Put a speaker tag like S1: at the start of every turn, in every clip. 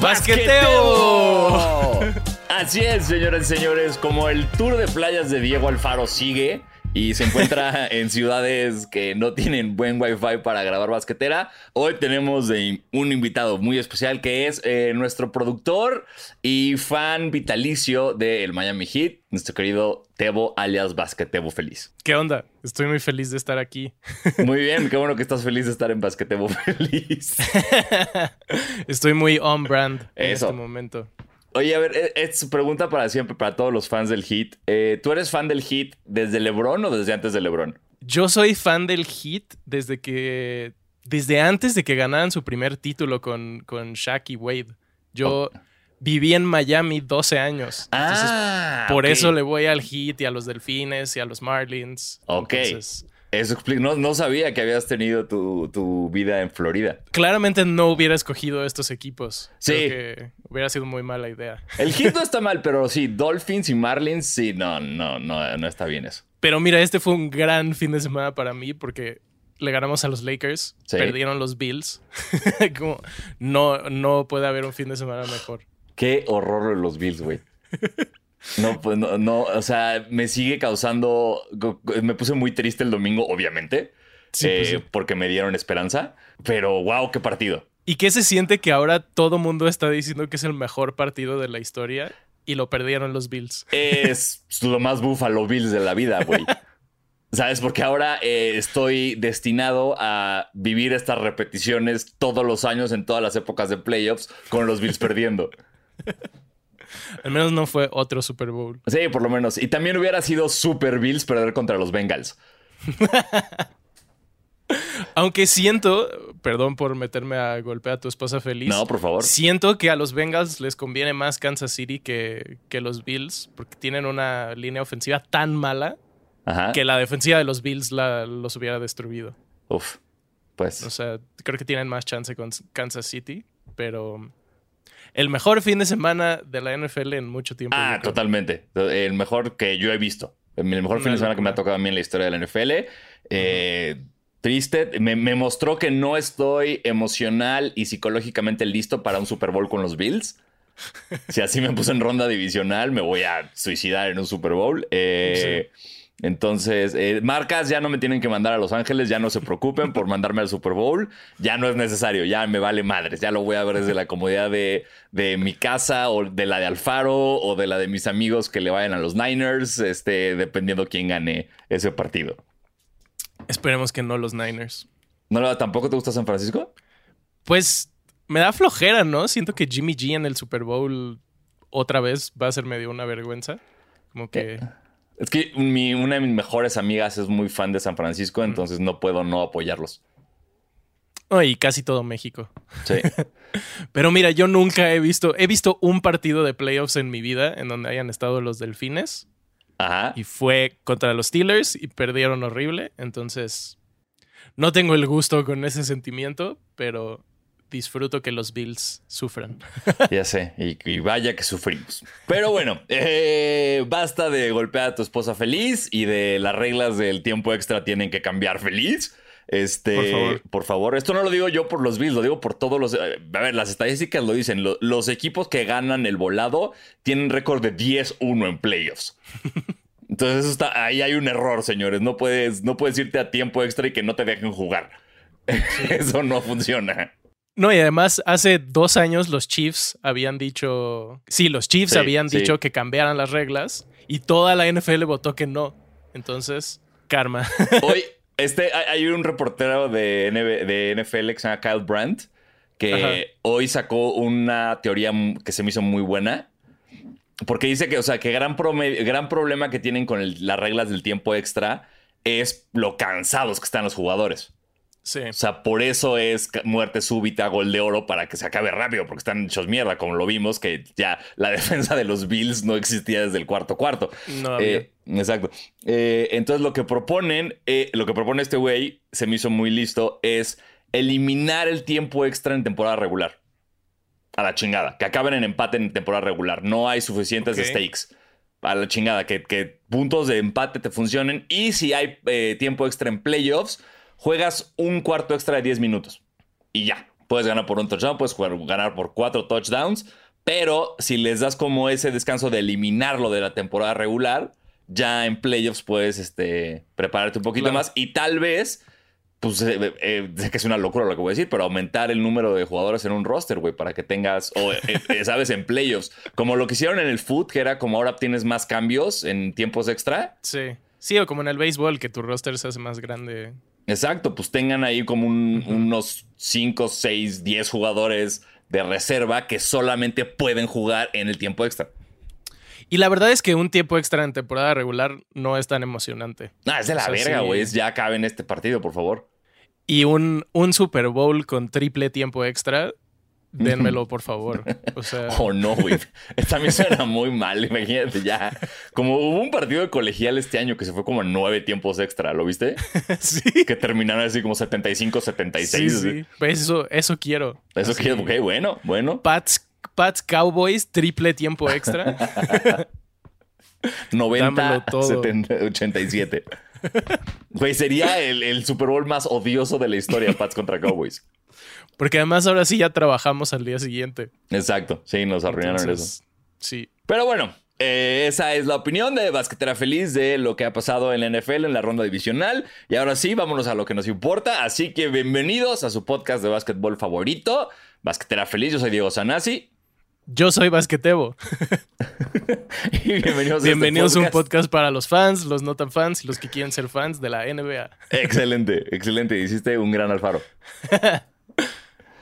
S1: ¡Basqueteo!
S2: Así es, señores y señores, como el tour de playas de Diego Alfaro sigue y se encuentra en ciudades que no tienen buen wifi para grabar basquetera, hoy tenemos de un invitado muy especial que es eh, nuestro productor y fan vitalicio del Miami Heat, nuestro querido Tebo alias Basquetebo Feliz.
S1: ¿Qué onda? Estoy muy feliz de estar aquí.
S2: Muy bien, qué bueno que estás feliz de estar en Basquetebo Feliz.
S1: Estoy muy on brand en
S2: Eso.
S1: este momento.
S2: Oye, a ver, e- es pregunta para siempre, para todos los fans del Heat. Eh, ¿Tú eres fan del Heat desde LeBron o desde antes de LeBron?
S1: Yo soy fan del Heat desde que. Desde antes de que ganaran su primer título con, con Shaq y Wade. Yo viví en Miami 12 años. Entonces,
S2: ah,
S1: por
S2: ok.
S1: eso le voy al Heat y a los Delfines y a los Marlins.
S2: Ok.
S1: Entonces,
S2: Eso explica. No, no sabía que habías tenido tu, tu vida en Florida.
S1: claramente no hubiera escogido estos equipos.
S2: Sí.
S1: Creo que hubiera sido muy mala idea.
S2: El Heat no está mal, pero sí, Dolphins y Marlins, sí, no, no, no, no está bien eso.
S1: Pero mira, este fue un gran fin de semana para mí porque le ganamos a los Lakers,
S2: Sí.
S1: perdieron los Bills. Como no, no puede haber un fin de semana mejor.
S2: Qué horror los Bills, güey. No, pues no, no, o sea, me sigue causando. Me puse muy triste el domingo, obviamente,
S1: Sí,
S2: eh,
S1: pues sí.
S2: porque me dieron esperanza. Pero wow, qué partido.
S1: ¿Y qué se siente que ahora todo mundo está diciendo que es el mejor partido de la historia y lo perdieron los Bills?
S2: Es lo más Buffalo Bills de la vida, güey. ¿Sabes? Porque ahora eh, estoy destinado a vivir estas repeticiones todos los años en todas las épocas de playoffs con los Bills perdiendo.
S1: Al menos no fue otro Super Bowl.
S2: Sí, por lo menos. Y también hubiera sido Super Bills perder contra los Bengals.
S1: Aunque siento, perdón por meterme a golpear a tu esposa feliz.
S2: No, por favor.
S1: Siento que a los Bengals les conviene más Kansas City que, que los Bills porque tienen una línea ofensiva tan mala
S2: Ajá.
S1: que la defensiva de los Bills la- los hubiera destruido.
S2: Uf. Pues.
S1: O sea, creo que tienen más chance con Kansas City, pero el mejor fin de semana de la NFL en mucho tiempo.
S2: Ah, totalmente. El mejor que yo he visto. El mejor fin de semana que me ha tocado a mí en la historia de la NFL. Eh, triste. Me, me mostró que no estoy emocional y psicológicamente listo para un Super Bowl con los Bills. Si así me puse en ronda divisional, me voy a suicidar en un Super Bowl. Eh, Entonces, eh, marcas ya no me tienen que mandar a Los Ángeles, ya no se preocupen por mandarme al Super Bowl, ya no es necesario, ya me vale madres, ya lo voy a ver desde la comodidad de, de mi casa o de la de Alfaro o de la de mis amigos que le vayan a los Niners, este, dependiendo quién gane ese partido.
S1: Esperemos que no los Niners.
S2: ¿No, ¿Tampoco te gusta San Francisco?
S1: Pues me da flojera, ¿no? Siento que Jimmy G en el Super Bowl otra vez va a ser medio una vergüenza. Como que...
S2: Es que mi- una de mis mejores amigas es muy fan de San Francisco, entonces no puedo no apoyarlos.
S1: Oh, y casi todo México.
S2: Sí.
S1: Pero mira, yo nunca he visto... He visto un partido de playoffs en mi vida en donde hayan estado los Delfines.
S2: Ajá.
S1: y fue contra los Steelers y perdieron horrible. Entonces, no tengo el gusto con ese sentimiento, pero disfruto que los Bills sufran.
S2: Ya sé, y, y vaya que sufrimos. Pero bueno, eh, basta de golpear a tu esposa feliz y de las reglas del tiempo extra tienen que cambiar feliz. Este,
S1: Por favor.
S2: por favor, esto no lo digo yo por los Bills, lo digo por todos los. A ver, las estadísticas lo dicen. lo- los equipos que ganan el volado tienen récord de 10-1 en playoffs. Entonces, eso está, ahí hay un error, señores. No puedes, no puedes irte a tiempo extra y que no te dejen jugar. Eso no funciona.
S1: No, y además hace dos años los Chiefs habían dicho, sí, los Chiefs
S2: Sí,
S1: habían
S2: sí.
S1: dicho que cambiaran las reglas y toda la NFL votó que no. Entonces, karma.
S2: Hoy, este, hay un reportero de, de NFL que se llama Kyle Brandt, que
S1: Ajá.
S2: hoy sacó una teoría que se me hizo muy buena. Porque dice que, o sea, que gran, gran problema que tienen con el- las reglas del tiempo extra es lo cansados que están los jugadores.
S1: Sí.
S2: O sea, por eso es muerte súbita, gol de oro, para que se acabe rápido, porque están hechos mierda, como lo vimos, que ya la defensa de los Bills no existía desde el cuarto cuarto.
S1: No había.
S2: Eh, exacto. Eh, entonces lo que proponen, eh, lo que propone este güey, se me hizo muy listo, es eliminar el tiempo extra en temporada regular. A la chingada. Que acaben en empate en temporada regular. No hay suficientes stakes. A la chingada. Que, que puntos de empate te funcionen. Y si hay eh, tiempo extra en playoffs, juegas un cuarto extra de 10 minutos. Y ya. puedes ganar por un touchdown, puedes jugar, ganar por cuatro touchdowns, pero si les das como ese descanso de eliminarlo de la temporada regular, ya en playoffs puedes este, prepararte un poquito
S1: Claro.
S2: más y tal vez, pues eh, eh, sé que es una locura lo que voy a decir, pero aumentar el número de jugadores en un roster, güey, para que tengas, o eh, eh, sabes, en playoffs, como lo que hicieron en el foot, que era como ahora tienes más cambios en tiempos extra.
S1: Sí. Sí, o como en el béisbol, que tu roster se hace más grande.
S2: Exacto, pues tengan ahí como un- unos 5, 6, 10 jugadores de reserva que solamente pueden jugar en el tiempo extra.
S1: Y la verdad es que un tiempo extra en temporada regular no es tan emocionante.
S2: Ah, es de la
S1: O sea,
S2: verga,
S1: sí.
S2: güey. es Ya acabe en este partido, por favor.
S1: Y un, un Super Bowl con triple tiempo extra, dénmelo, por favor. O sea,
S2: Oh, no, güey. También suena muy mal, imagínate ya. Como hubo un partido de colegial este año que se fue como a nueve tiempos extra, ¿lo viste?
S1: sí.
S2: Que terminaron así como 75, 76.
S1: Sí, sí. Pues eso, eso quiero.
S2: Eso
S1: Así.
S2: que, ok, bueno, bueno.
S1: Pats, Pats Cowboys, triple tiempo extra.
S2: 90,
S1: Dámelo todo.
S2: 70, 87. Güey, sería el, el Super Bowl más odioso de la historia, Pats contra Cowboys.
S1: Porque además ahora sí ya trabajamos al día siguiente.
S2: Exacto, sí, nos arruinaron eso.
S1: Sí.
S2: Pero bueno, eh, esa es la opinión de Basquetera Feliz de lo que ha pasado en la NFL en la ronda divisional. Y ahora sí, vámonos a lo que nos importa. Así que bienvenidos a su podcast de básquetbol favorito, Basquetera Feliz. Yo soy Diego Sanasi.
S1: Yo soy Basquetebo.
S2: Y bienvenidos,
S1: Bienvenidos
S2: a
S1: a un
S2: este
S1: podcast para los fans, los no tan fans y los que quieren ser fans de la NBA.
S2: Excelente, excelente. Hiciste un gran alfaro.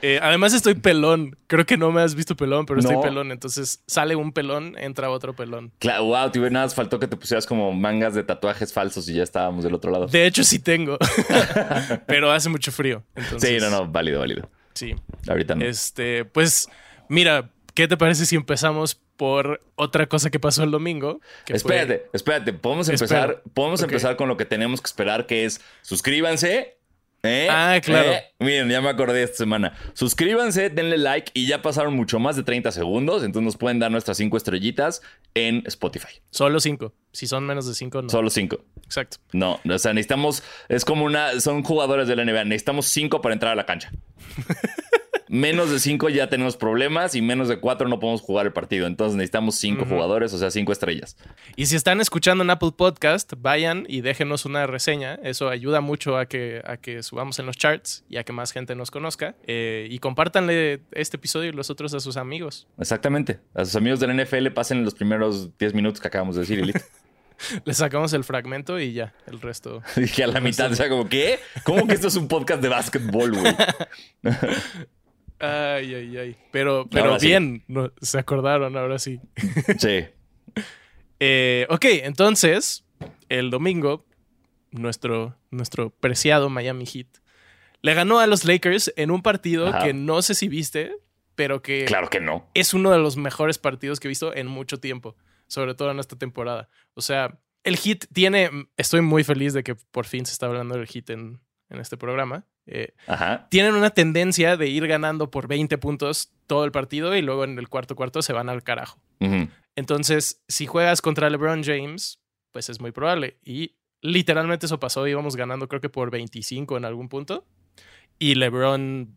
S1: Eh, además estoy pelón. Creo que no me has visto pelón, pero
S2: No.
S1: estoy pelón. Entonces sale un pelón, entra otro pelón.
S2: Claro, wow, tío, nada más faltó que te pusieras como mangas de tatuajes falsos y ya estábamos del otro lado.
S1: De hecho sí tengo. pero hace mucho frío. Entonces,
S2: Sí, no, no, válido, válido.
S1: Sí.
S2: Ahorita no.
S1: Este, pues, mira, ¿qué te parece si empezamos por otra cosa que pasó el domingo? Fue-
S2: Espérate, espérate, podemos
S1: Espera.
S2: empezar, podemos empezar con lo que tenemos que esperar, que es suscríbanse. ¿Eh?
S1: Ah, claro.
S2: ¿eh? Miren, ya me acordé esta semana. Suscríbanse, denle like y ya pasaron mucho más de 30 segundos, entonces nos pueden dar nuestras 5 estrellitas en Spotify.
S1: Solo cinco. Si son menos de cinco, no.
S2: Solo 5.
S1: Exacto.
S2: No, o sea, necesitamos, es como una, son jugadores de la NBA, necesitamos 5 para entrar a la cancha. menos de 5 ya tenemos problemas y menos de 4 no podemos jugar el partido. Entonces necesitamos 5 jugadores, o sea, 5 estrellas.
S1: Y si están escuchando en Apple Podcast, vayan y déjenos una reseña. Eso ayuda mucho a que, a que subamos en los charts y a que más gente nos conozca. Eh, y compártanle este episodio y los otros a sus amigos.
S2: Exactamente. A sus amigos del NFL pasen los primeros 10 minutos que acabamos de decir y listo.
S1: Les sacamos el fragmento y ya, el resto.
S2: Dije a la mitad, o sea, como, ¿qué? ¿Cómo que esto es un podcast de básquetbol, güey?
S1: Ay, ay, ay. Pero, pero
S2: Ahora sí.
S1: bien, no- se acordaron, ahora sí.
S2: Sí.
S1: Eh, ok, entonces, el domingo, nuestro, nuestro preciado Miami Heat le ganó a los Lakers en un partido
S2: Ajá.
S1: que no sé si viste, pero que
S2: Claro que no.
S1: es uno de los mejores partidos que he visto en mucho tiempo, sobre todo en esta temporada. O sea, el Heat tiene, estoy muy feliz de que por fin se está hablando del Heat en, en este programa. Eh, tienen una tendencia de ir ganando por 20 puntos todo el partido y luego en el cuarto cuarto se van al carajo. Entonces, si juegas contra LeBron James, pues es muy probable. Y literalmente eso pasó, íbamos ganando creo que por 25 en algún punto. Y LeBron,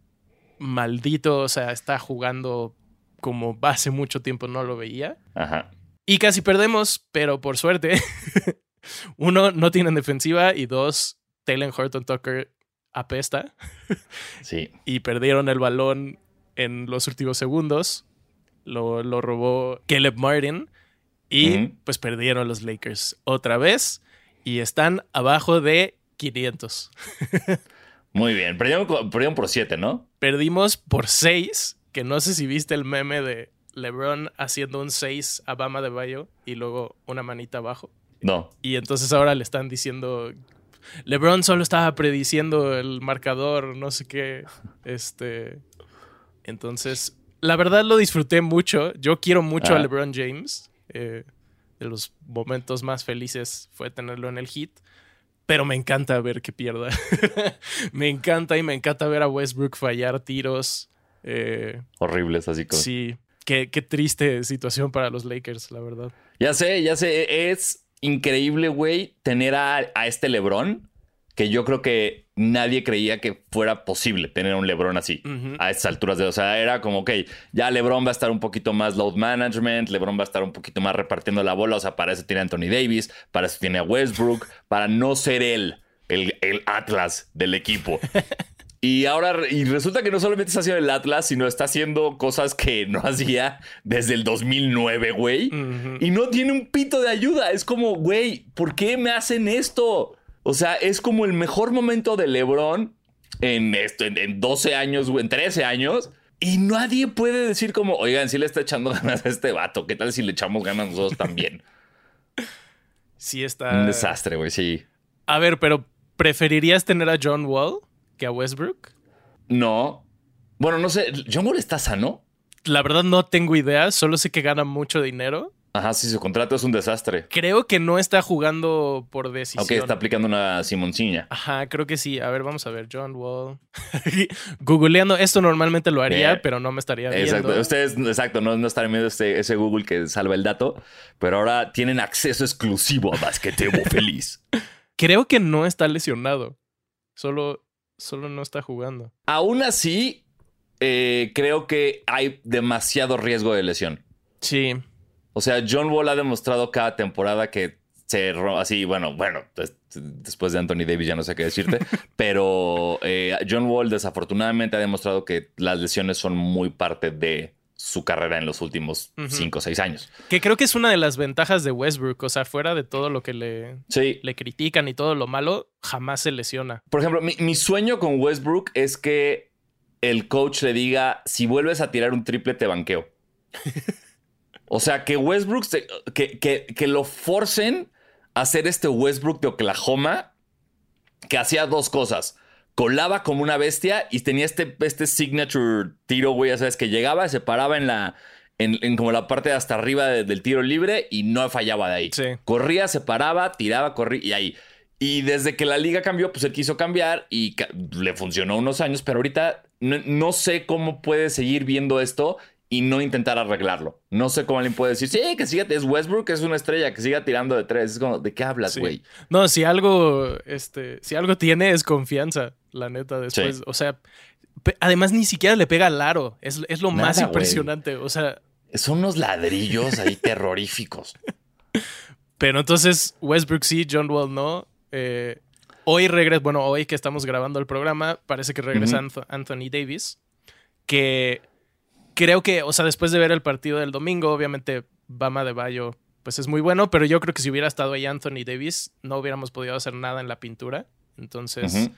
S1: maldito, o sea, está jugando como hace mucho tiempo no lo veía.
S2: Ajá.
S1: Y casi perdemos, pero por suerte, uno, no tienen defensiva y dos, Taylor Horton Tucker apesta
S2: Sí.
S1: y perdieron el balón en los últimos segundos. Lo, lo robó Caleb Martin y pues perdieron los Lakers otra vez y están abajo de 500.
S2: Muy bien. Perdieron, perdieron por 7, ¿no?
S1: Perdimos por 6, que no sé si viste el meme de LeBron haciendo un 6 a Bama de Bayo y luego una manita abajo.
S2: No.
S1: Y entonces ahora le están diciendo. LeBron solo estaba prediciendo el marcador, no sé qué. Este. Entonces, la verdad lo disfruté mucho. Yo quiero mucho a
S2: Ah.
S1: LeBron James. Eh, de los momentos más felices fue tenerlo en el hit. Pero me encanta ver que pierda. me encanta y me encanta ver a Westbrook fallar tiros. Eh,
S2: Horribles, así como.
S1: sí, qué, qué triste situación para los Lakers, la verdad.
S2: Ya sé, ya sé. Es increíble, güey, tener a, a este Lebron, que yo creo que nadie creía que fuera posible tener un LeBron así
S1: Ujú.
S2: a estas alturas de, o sea, era como, ok, ya LeBron va a estar un poquito más load management, LeBron va a estar un poquito más repartiendo la bola, o sea, para eso tiene a Anthony Davis, para eso tiene a Westbrook, para no ser él el, el Atlas del equipo. Y ahora, y resulta que no solamente está haciendo el Atlas, sino está haciendo cosas que no hacía desde el 2009, güey. Y no tiene un pito de ayuda. Es como, güey, ¿por qué me hacen esto? O sea, es como el mejor momento de LeBron en esto, en, en 12 años, güey, en 13 años. Y nadie puede decir como, oigan, si le está echando ganas a este vato, ¿qué tal si le echamos ganas nosotros también?
S1: Sí está.
S2: Un desastre, güey, sí.
S1: A ver, pero ¿preferirías tener a John Wall que a Westbrook?
S2: No. Bueno, no sé, ¿John Wall está sano?
S1: La verdad no tengo idea, solo sé que gana mucho dinero.
S2: Ajá, sí, su contrato es un desastre.
S1: Creo que no está jugando por decisión.
S2: Aunque está aplicando una Simonciña.
S1: Ajá, creo que sí. A ver, vamos a ver. John Wall. Googleando, esto normalmente lo haría, pero no me estaría viendo.
S2: Exacto. Ustedes, exacto, no, no están viendo este, ese Google que salva el dato, pero ahora tienen acceso exclusivo a Basquetebo Feliz.
S1: Creo que no está lesionado. Solo, solo no está jugando.
S2: Aún así, eh, creo que hay demasiado riesgo de lesión.
S1: Sí.
S2: O sea, John Wall ha demostrado cada temporada que se así, bueno, bueno, des- después de Anthony Davis ya no sé qué decirte, pero eh, John Wall desafortunadamente ha demostrado que las lesiones son muy parte de su carrera en los últimos
S1: Ujú.
S2: 5 o 6 años.
S1: Que creo que es una de las ventajas de Westbrook. O sea, fuera de todo lo que le,
S2: Sí,
S1: le critican y todo lo malo, jamás se lesiona.
S2: Por ejemplo, mi, mi sueño con Westbrook es que el coach le diga, si vuelves a tirar un triple, te banqueo. o sea, que Westbrook, se- que, que- que lo forcen a hacer este Westbrook de Oklahoma, que hacía dos cosas. Colaba como una bestia y tenía este, este signature tiro, güey, ya sabes, que llegaba, se paraba en la... En, en como la parte de hasta arriba de- del tiro libre y no fallaba de ahí.
S1: Sí.
S2: Corría, se paraba, tiraba, corría y ahí. Y desde que la liga cambió, pues él quiso cambiar y ca- le funcionó unos años, pero ahorita no, no sé cómo puede seguir viendo esto y no intentar arreglarlo. No sé cómo alguien puede decir, sí, que siga, es Westbrook, es una estrella, que siga tirando de tres. Es como, ¿de qué hablas,
S1: Sí.
S2: güey?
S1: No, si algo, este, si algo tiene es confianza, la neta, después.
S2: Sí.
S1: O sea, además ni siquiera le pega al aro. Es, es lo más
S2: Nada,
S1: impresionante. O sea,
S2: Son unos ladrillos ahí terroríficos.
S1: pero entonces Westbrook sí, John Wall no. Eh, hoy regresa, bueno, hoy que estamos grabando el programa, parece que regresa Anthony Davis, que creo que, o sea, después de ver el partido del domingo, obviamente Bama de Bayo, pues es muy bueno, pero yo creo que si hubiera estado ahí Anthony Davis, no hubiéramos podido hacer nada en la pintura. Entonces,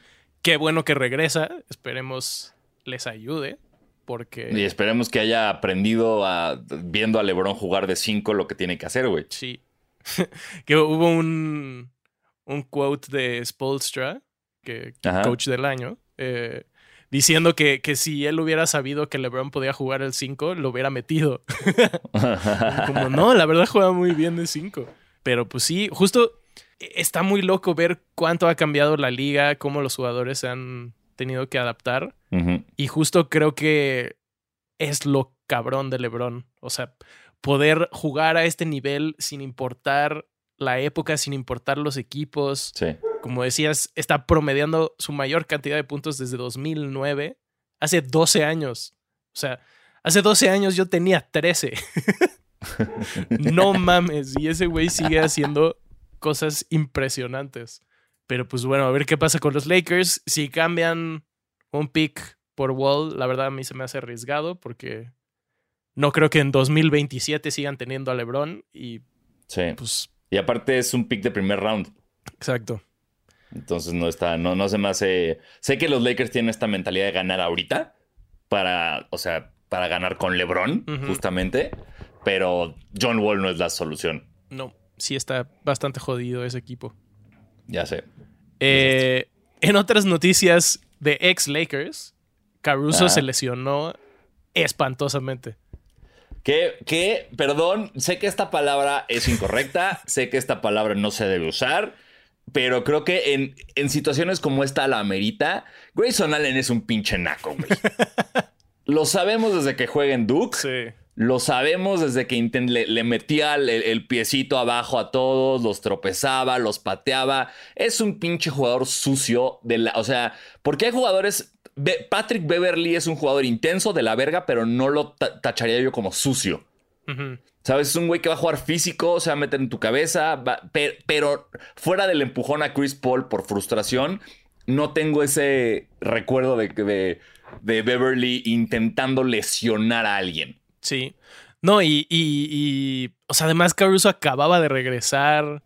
S1: qué bueno que regresa, esperemos les ayude, porque...
S2: Y esperemos que haya aprendido a, viendo a LeBron jugar de cinco lo que tiene que hacer, güey.
S1: Sí. que hubo un, un quote de Spolstra, que
S2: Ajá.
S1: coach del año, eh, diciendo que, que si él hubiera sabido que LeBron podía jugar el 5, lo hubiera metido. Como no, la verdad juega muy bien de 5. Pero pues sí, justo eh, está muy loco ver cuánto ha cambiado la liga, cómo los jugadores se han tenido que adaptar. Y justo creo que es lo cabrón de LeBron. O sea, poder jugar a este nivel sin importar la época, sin importar los equipos.
S2: Sí.
S1: Como decías, está promediando su mayor cantidad de puntos desde 2009, hace 12 años. O sea, hace 12 años yo tenía 13. no mames, y ese güey sigue haciendo cosas impresionantes. Pero pues bueno, a ver qué pasa con los Lakers. Si cambian un pick por Wall, la verdad a mí se me hace arriesgado porque no creo que en 2027 sigan teniendo a LeBron y
S2: Sí.
S1: pues
S2: Y aparte es un pick de primer round.
S1: exacto.
S2: Entonces no está, no, no se me hace. Sé que los Lakers tienen esta mentalidad de ganar ahorita para, o sea, para ganar con LeBron, justamente. Pero John Wall no es la solución.
S1: No, sí está bastante jodido ese equipo.
S2: Ya sé.
S1: Eh, en otras noticias de ex Lakers, Caruso
S2: Ah.
S1: se lesionó espantosamente.
S2: Que, que, perdón, sé que esta palabra es incorrecta, sé que esta palabra no se debe usar, pero creo que en, en situaciones como esta la amerita. Grayson Allen es un pinche naco, güey. Lo sabemos desde que juega en Duke.
S1: Sí.
S2: Lo sabemos desde que le, metía el, piecito abajo a todos, los tropezaba, los pateaba. Es un pinche jugador sucio de la. O sea, porque hay jugadores. Patrick Beverly es un jugador intenso de la verga, pero no lo tacharía yo como sucio. ¿Sabes? Es un güey que va a jugar físico, se va a meter en tu cabeza, pero, fuera del empujón a Chris Paul por frustración, no tengo ese recuerdo de, de, de Beverly intentando lesionar a alguien.
S1: Sí. No, y, y, y, o sea, además Caruso acababa de regresar.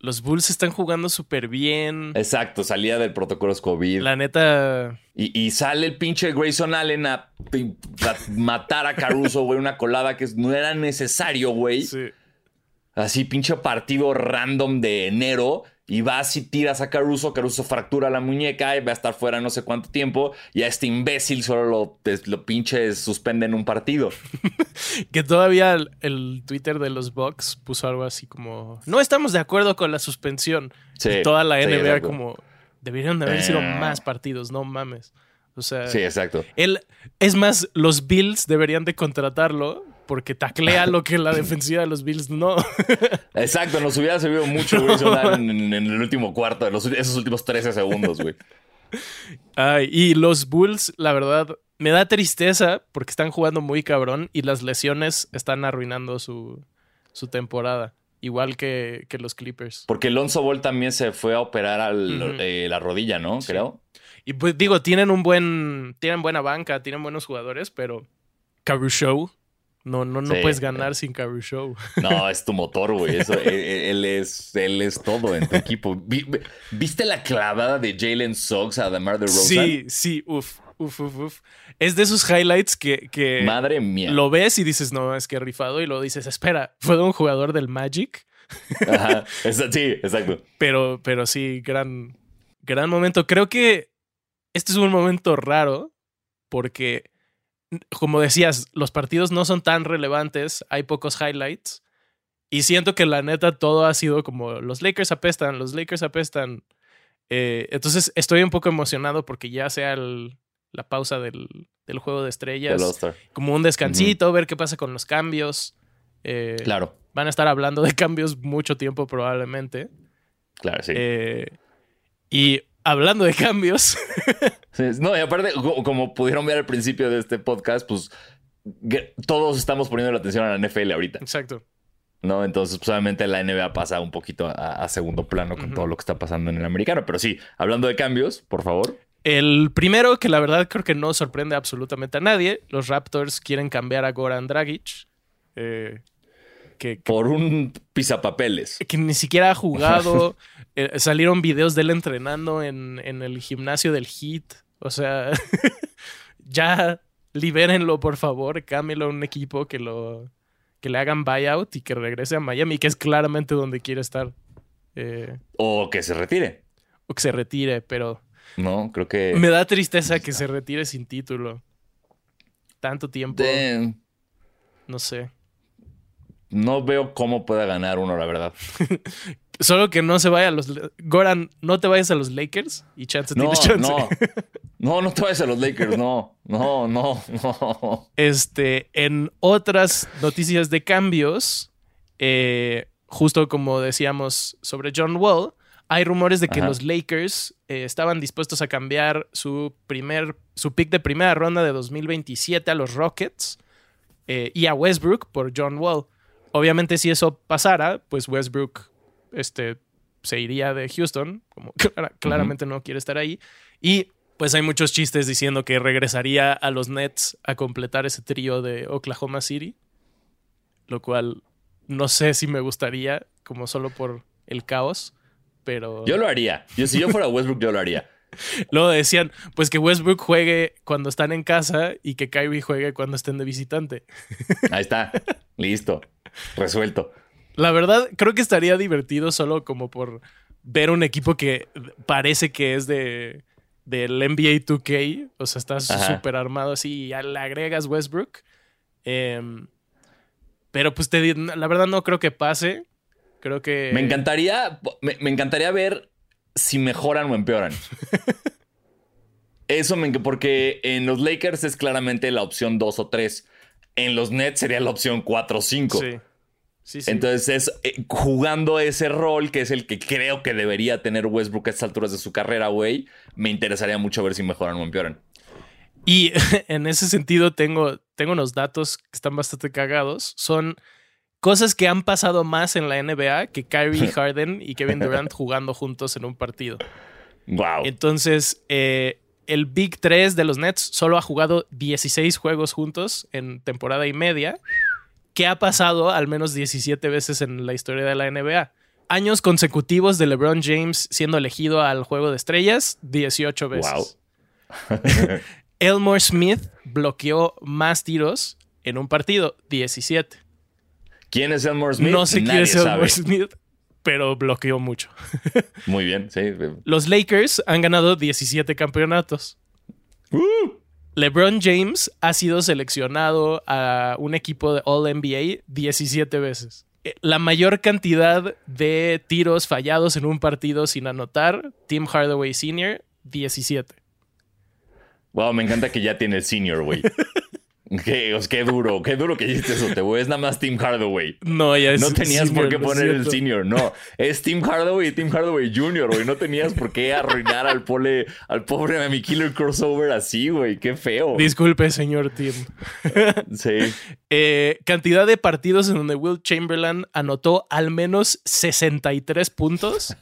S1: Los Bulls están jugando súper bien.
S2: Exacto, salía del protocolo COVID.
S1: La neta.
S2: Y, sale el pinche Grayson Allen a, matar a Caruso, güey, una colada que no era necesario, güey. Sí. Así, pinche partido random de enero y vas y tiras a Caruso, Caruso fractura la muñeca y va a estar fuera no sé cuánto tiempo y a este imbécil solo lo, lo pinche suspenden un partido.
S1: que todavía el, Twitter de los Bucks puso algo así como, no estamos de acuerdo con la suspensión. y toda la NBA como, deberían de haber sido eh. más partidos, no mames. O sea,
S2: sí, exacto.
S1: Él, es más, los Bills deberían de contratarlo porque taclea lo que la defensiva de los Bills no.
S2: Exacto, nos hubiera servido mucho en, el último cuarto, en esos últimos 13 segundos, güey.
S1: Ay, y los Bulls, la verdad, me da tristeza porque están jugando muy cabrón y las lesiones están arruinando su, su temporada. Igual que, los Clippers.
S2: Porque Lonzo Ball también se fue a operar eh, la rodilla, ¿no? Creo.
S1: Y pues digo, tienen un buen. Tienen buena banca, tienen buenos jugadores, pero. Caruso no, no, no puedes ganar sin Caruso.
S2: No, es tu motor, güey. Eso, él, es, él es todo en tu equipo. ¿Viste la clavada de Jalen Suggs a DeMar DeRozan?
S1: Sí, sí, uff, uff, uff, uf. Es de esos highlights que, que,
S2: Madre mía.
S1: Lo ves y dices, no, es que rifado. Y lo dices, espera, ¿fue de un jugador del Magic?
S2: Ajá, sí, exacto.
S1: Pero, pero sí, gran, gran momento. Creo que este es un momento raro porque como decías, los partidos no son tan relevantes, hay pocos highlights. Y siento que la neta todo ha sido como los Lakers apestan, los Lakers apestan. Eh, entonces estoy un poco emocionado porque ya sea la pausa del, juego de estrellas. Como un descansito, ver qué pasa con los cambios. Eh,
S2: claro.
S1: Van a estar hablando de cambios mucho tiempo probablemente.
S2: Claro, sí.
S1: Eh, y hablando de cambios.
S2: no, y aparte, como pudieron ver al principio de este podcast, pues todos estamos poniendo la atención a la NFL ahorita.
S1: Exacto.
S2: ¿no? Entonces, pues obviamente la NBA pasa un poquito a, segundo plano con todo lo que está pasando en el americano. Pero sí, hablando de cambios, por favor.
S1: El primero, que la verdad creo que no sorprende absolutamente a nadie, los Raptors quieren cambiar a Goran Dragic. Eh, que,
S2: por un pisapapeles.
S1: Que ni siquiera ha jugado. Eh, salieron videos de él entrenando en, el gimnasio del Heat. O sea, ya libérenlo, por favor. Cámelo a un equipo que lo que le hagan buyout y que regrese a Miami, que es claramente donde quiere estar. Eh,
S2: o que se retire.
S1: O que se retire, pero.
S2: No, creo que.
S1: Me da tristeza que se retire sin título. Tanto tiempo. No sé.
S2: No veo cómo pueda ganar uno, la verdad.
S1: Solo que no se vaya a los. Goran, no te vayas a los Lakers y chance
S2: no,
S1: chance.
S2: No, no, no te vayas a los Lakers, no, no, no, no.
S1: Este, en otras noticias de cambios, eh, justo como decíamos sobre John Wall, hay rumores de que los Lakers eh, estaban dispuestos a cambiar su primer, su pick de primera ronda de 2027 a los Rockets eh, y a Westbrook por John Wall. Obviamente, si eso pasara, pues Westbrook este, se iría de Houston, como claramente no quiere estar ahí. Y pues hay muchos chistes diciendo que regresaría a los Nets a completar ese trío de Oklahoma City, lo cual no sé si me gustaría, como solo por el caos, pero...
S2: Yo lo haría. Yo, si yo fuera Westbrook, yo lo haría.
S1: Luego decían, pues que Westbrook juegue cuando están en casa y que Kyrie juegue cuando estén de visitante.
S2: Ahí está. Listo. Resuelto.
S1: La verdad, creo que estaría divertido solo como por ver un equipo que parece que es de del NBA 2K. O sea, estás súper armado así y le agregas Westbrook. Em, pero pues te, la verdad no creo que pase. Creo que.
S2: Me encantaría. Me, encantaría ver si mejoran o empeoran. Eso me porque en los Lakers es claramente la opción 2 o 3. en los Nets sería la opción 4 o 5.
S1: Sí. Sí, sí.
S2: Entonces es eh, jugando ese rol que es el que creo que debería tener Westbrook a estas alturas de su carrera, güey. Me interesaría mucho ver si mejoran o empeoran.
S1: Y en ese sentido tengo, tengo unos datos que están bastante cagados. Son cosas que han pasado más en la NBA que Kyrie Harden y Kevin Durant jugando juntos en un partido.
S2: Wow.
S1: Entonces, eh, el Big 3 de los Nets solo ha jugado 16 juegos juntos en temporada y media, que ha pasado al menos 17 veces en la historia de la NBA. Años consecutivos de LeBron James siendo elegido al juego de estrellas, 18 veces.
S2: Wow.
S1: Elmore Smith bloqueó más tiros en un partido, 17.
S2: ¿Quién es Elmore Smith?
S1: No sé quién es Elmore
S2: sabe.
S1: Smith, pero bloqueó mucho.
S2: Muy bien, sí.
S1: Los Lakers han ganado 17 campeonatos. LeBron James ha sido seleccionado a un equipo de All NBA 17 veces. Eh, La mayor cantidad de tiros fallados en un partido sin anotar, Tim Hardaway Sr., 17.
S2: Wow, me encanta que ya tiene el senior, güey. qué, os- qué duro, qué duro que hiciste eso, te güey. Es nada más Tim Hardaway.
S1: No, ya es
S2: No tenías
S1: senior,
S2: por qué poner el senior, no. Es Tim Hardaway y Tim Hardaway Jr., güey. No tenías por qué arruinar al, pole, al pobre Miami Killer crossover así, güey. Qué feo.
S1: Disculpe, señor Tim.
S2: Sí.
S1: Eh, cantidad de partidos en donde Will Chamberlain anotó al menos 63 puntos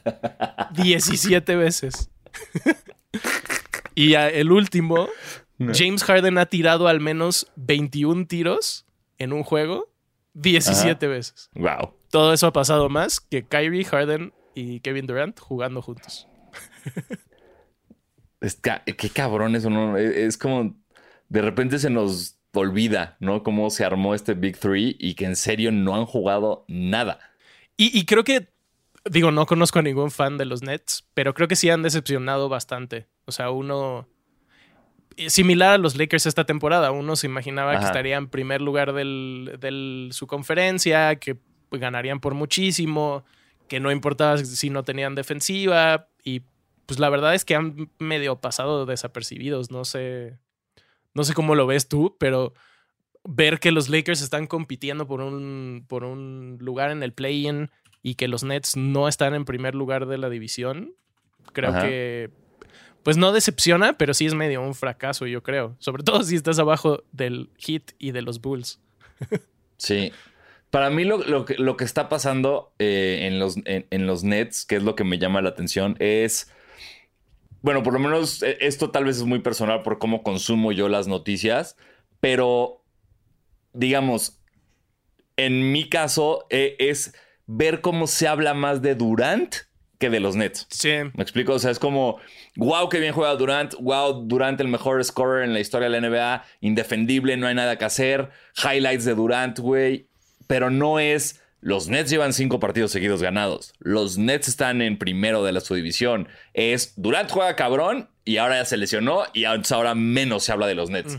S1: 17 veces. y el último, James Harden ha tirado al menos 21 tiros en un juego 17 veces.
S2: Wow.
S1: Todo eso ha pasado más que Kyrie, Harden y Kevin Durant jugando juntos.
S2: Es ca- qué cabrón eso, ¿no? Es, es como de repente se nos olvida, ¿no? Cómo se armó este Big Three y que en serio no han jugado nada.
S1: Y, y creo que, digo, no conozco a ningún fan de los Nets, pero creo que sí han decepcionado bastante. O sea, uno... Similar a los Lakers esta temporada, uno se imaginaba que estaría en primer lugar del- su conferencia, que pues, ganarían por muchísimo, que no importaba si no tenían defensiva, y pues la verdad es que han medio pasado desapercibidos, no sé, no sé cómo lo ves tú, pero ver que los Lakers están compitiendo por un, por un lugar en el play-in y que los Nets no están en primer lugar de la división, creo
S2: Ajá.
S1: que pues no decepciona, pero sí es medio un fracaso, yo creo. Sobre todo si estás abajo del Heat y de los Bulls.
S2: Sí. Para mí lo, lo que, lo que está pasando eh, en, los, en, en los Nets, que es lo que me llama la atención, es... Bueno, por lo menos eh, esto tal vez es muy personal por cómo consumo yo las noticias, pero digamos, en mi caso eh, es ver cómo se habla más de Durant que de los Nets.
S1: Sí.
S2: ¿Me explico? O sea, es como, wow, qué bien juega Durant, wow, Durant el mejor scorer en la historia de la NBA, indefendible, no hay nada que hacer, highlights de Durant, güey, pero no es, los Nets llevan cinco partidos seguidos ganados, los Nets están en primero de la su división, es, Durant juega cabrón y ahora ya se lesionó y ahora menos se habla de los Nets.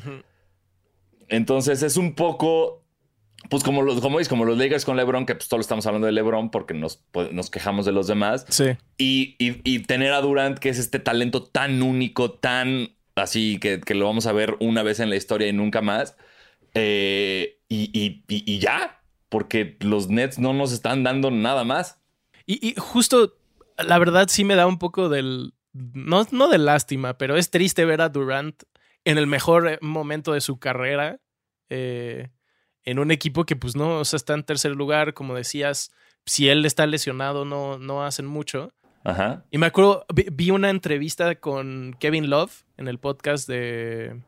S2: Entonces es un poco, pues como los, como dices, como los Lakers con LeBron, que pues todos estamos hablando de LeBron porque nos, pues, nos quejamos de los demás.
S1: Sí.
S2: Y, y- y tener a Durant, que es este talento tan único, tan así, que, que lo vamos a ver una vez en la historia y nunca más. eh, y, y- ya, porque los Nets no nos están dando nada más.
S1: Y, y justo, la verdad sí me da un poco del... No, no de lástima, pero es triste ver a Durant en el mejor eh, momento de su carrera. eh, en un equipo que pues no, o sea, está en tercer lugar, como decías, si él está lesionado no, no hacen mucho.
S2: Ajá.
S1: Y me acuerdo, vi, una entrevista con Kevin Love en el podcast de,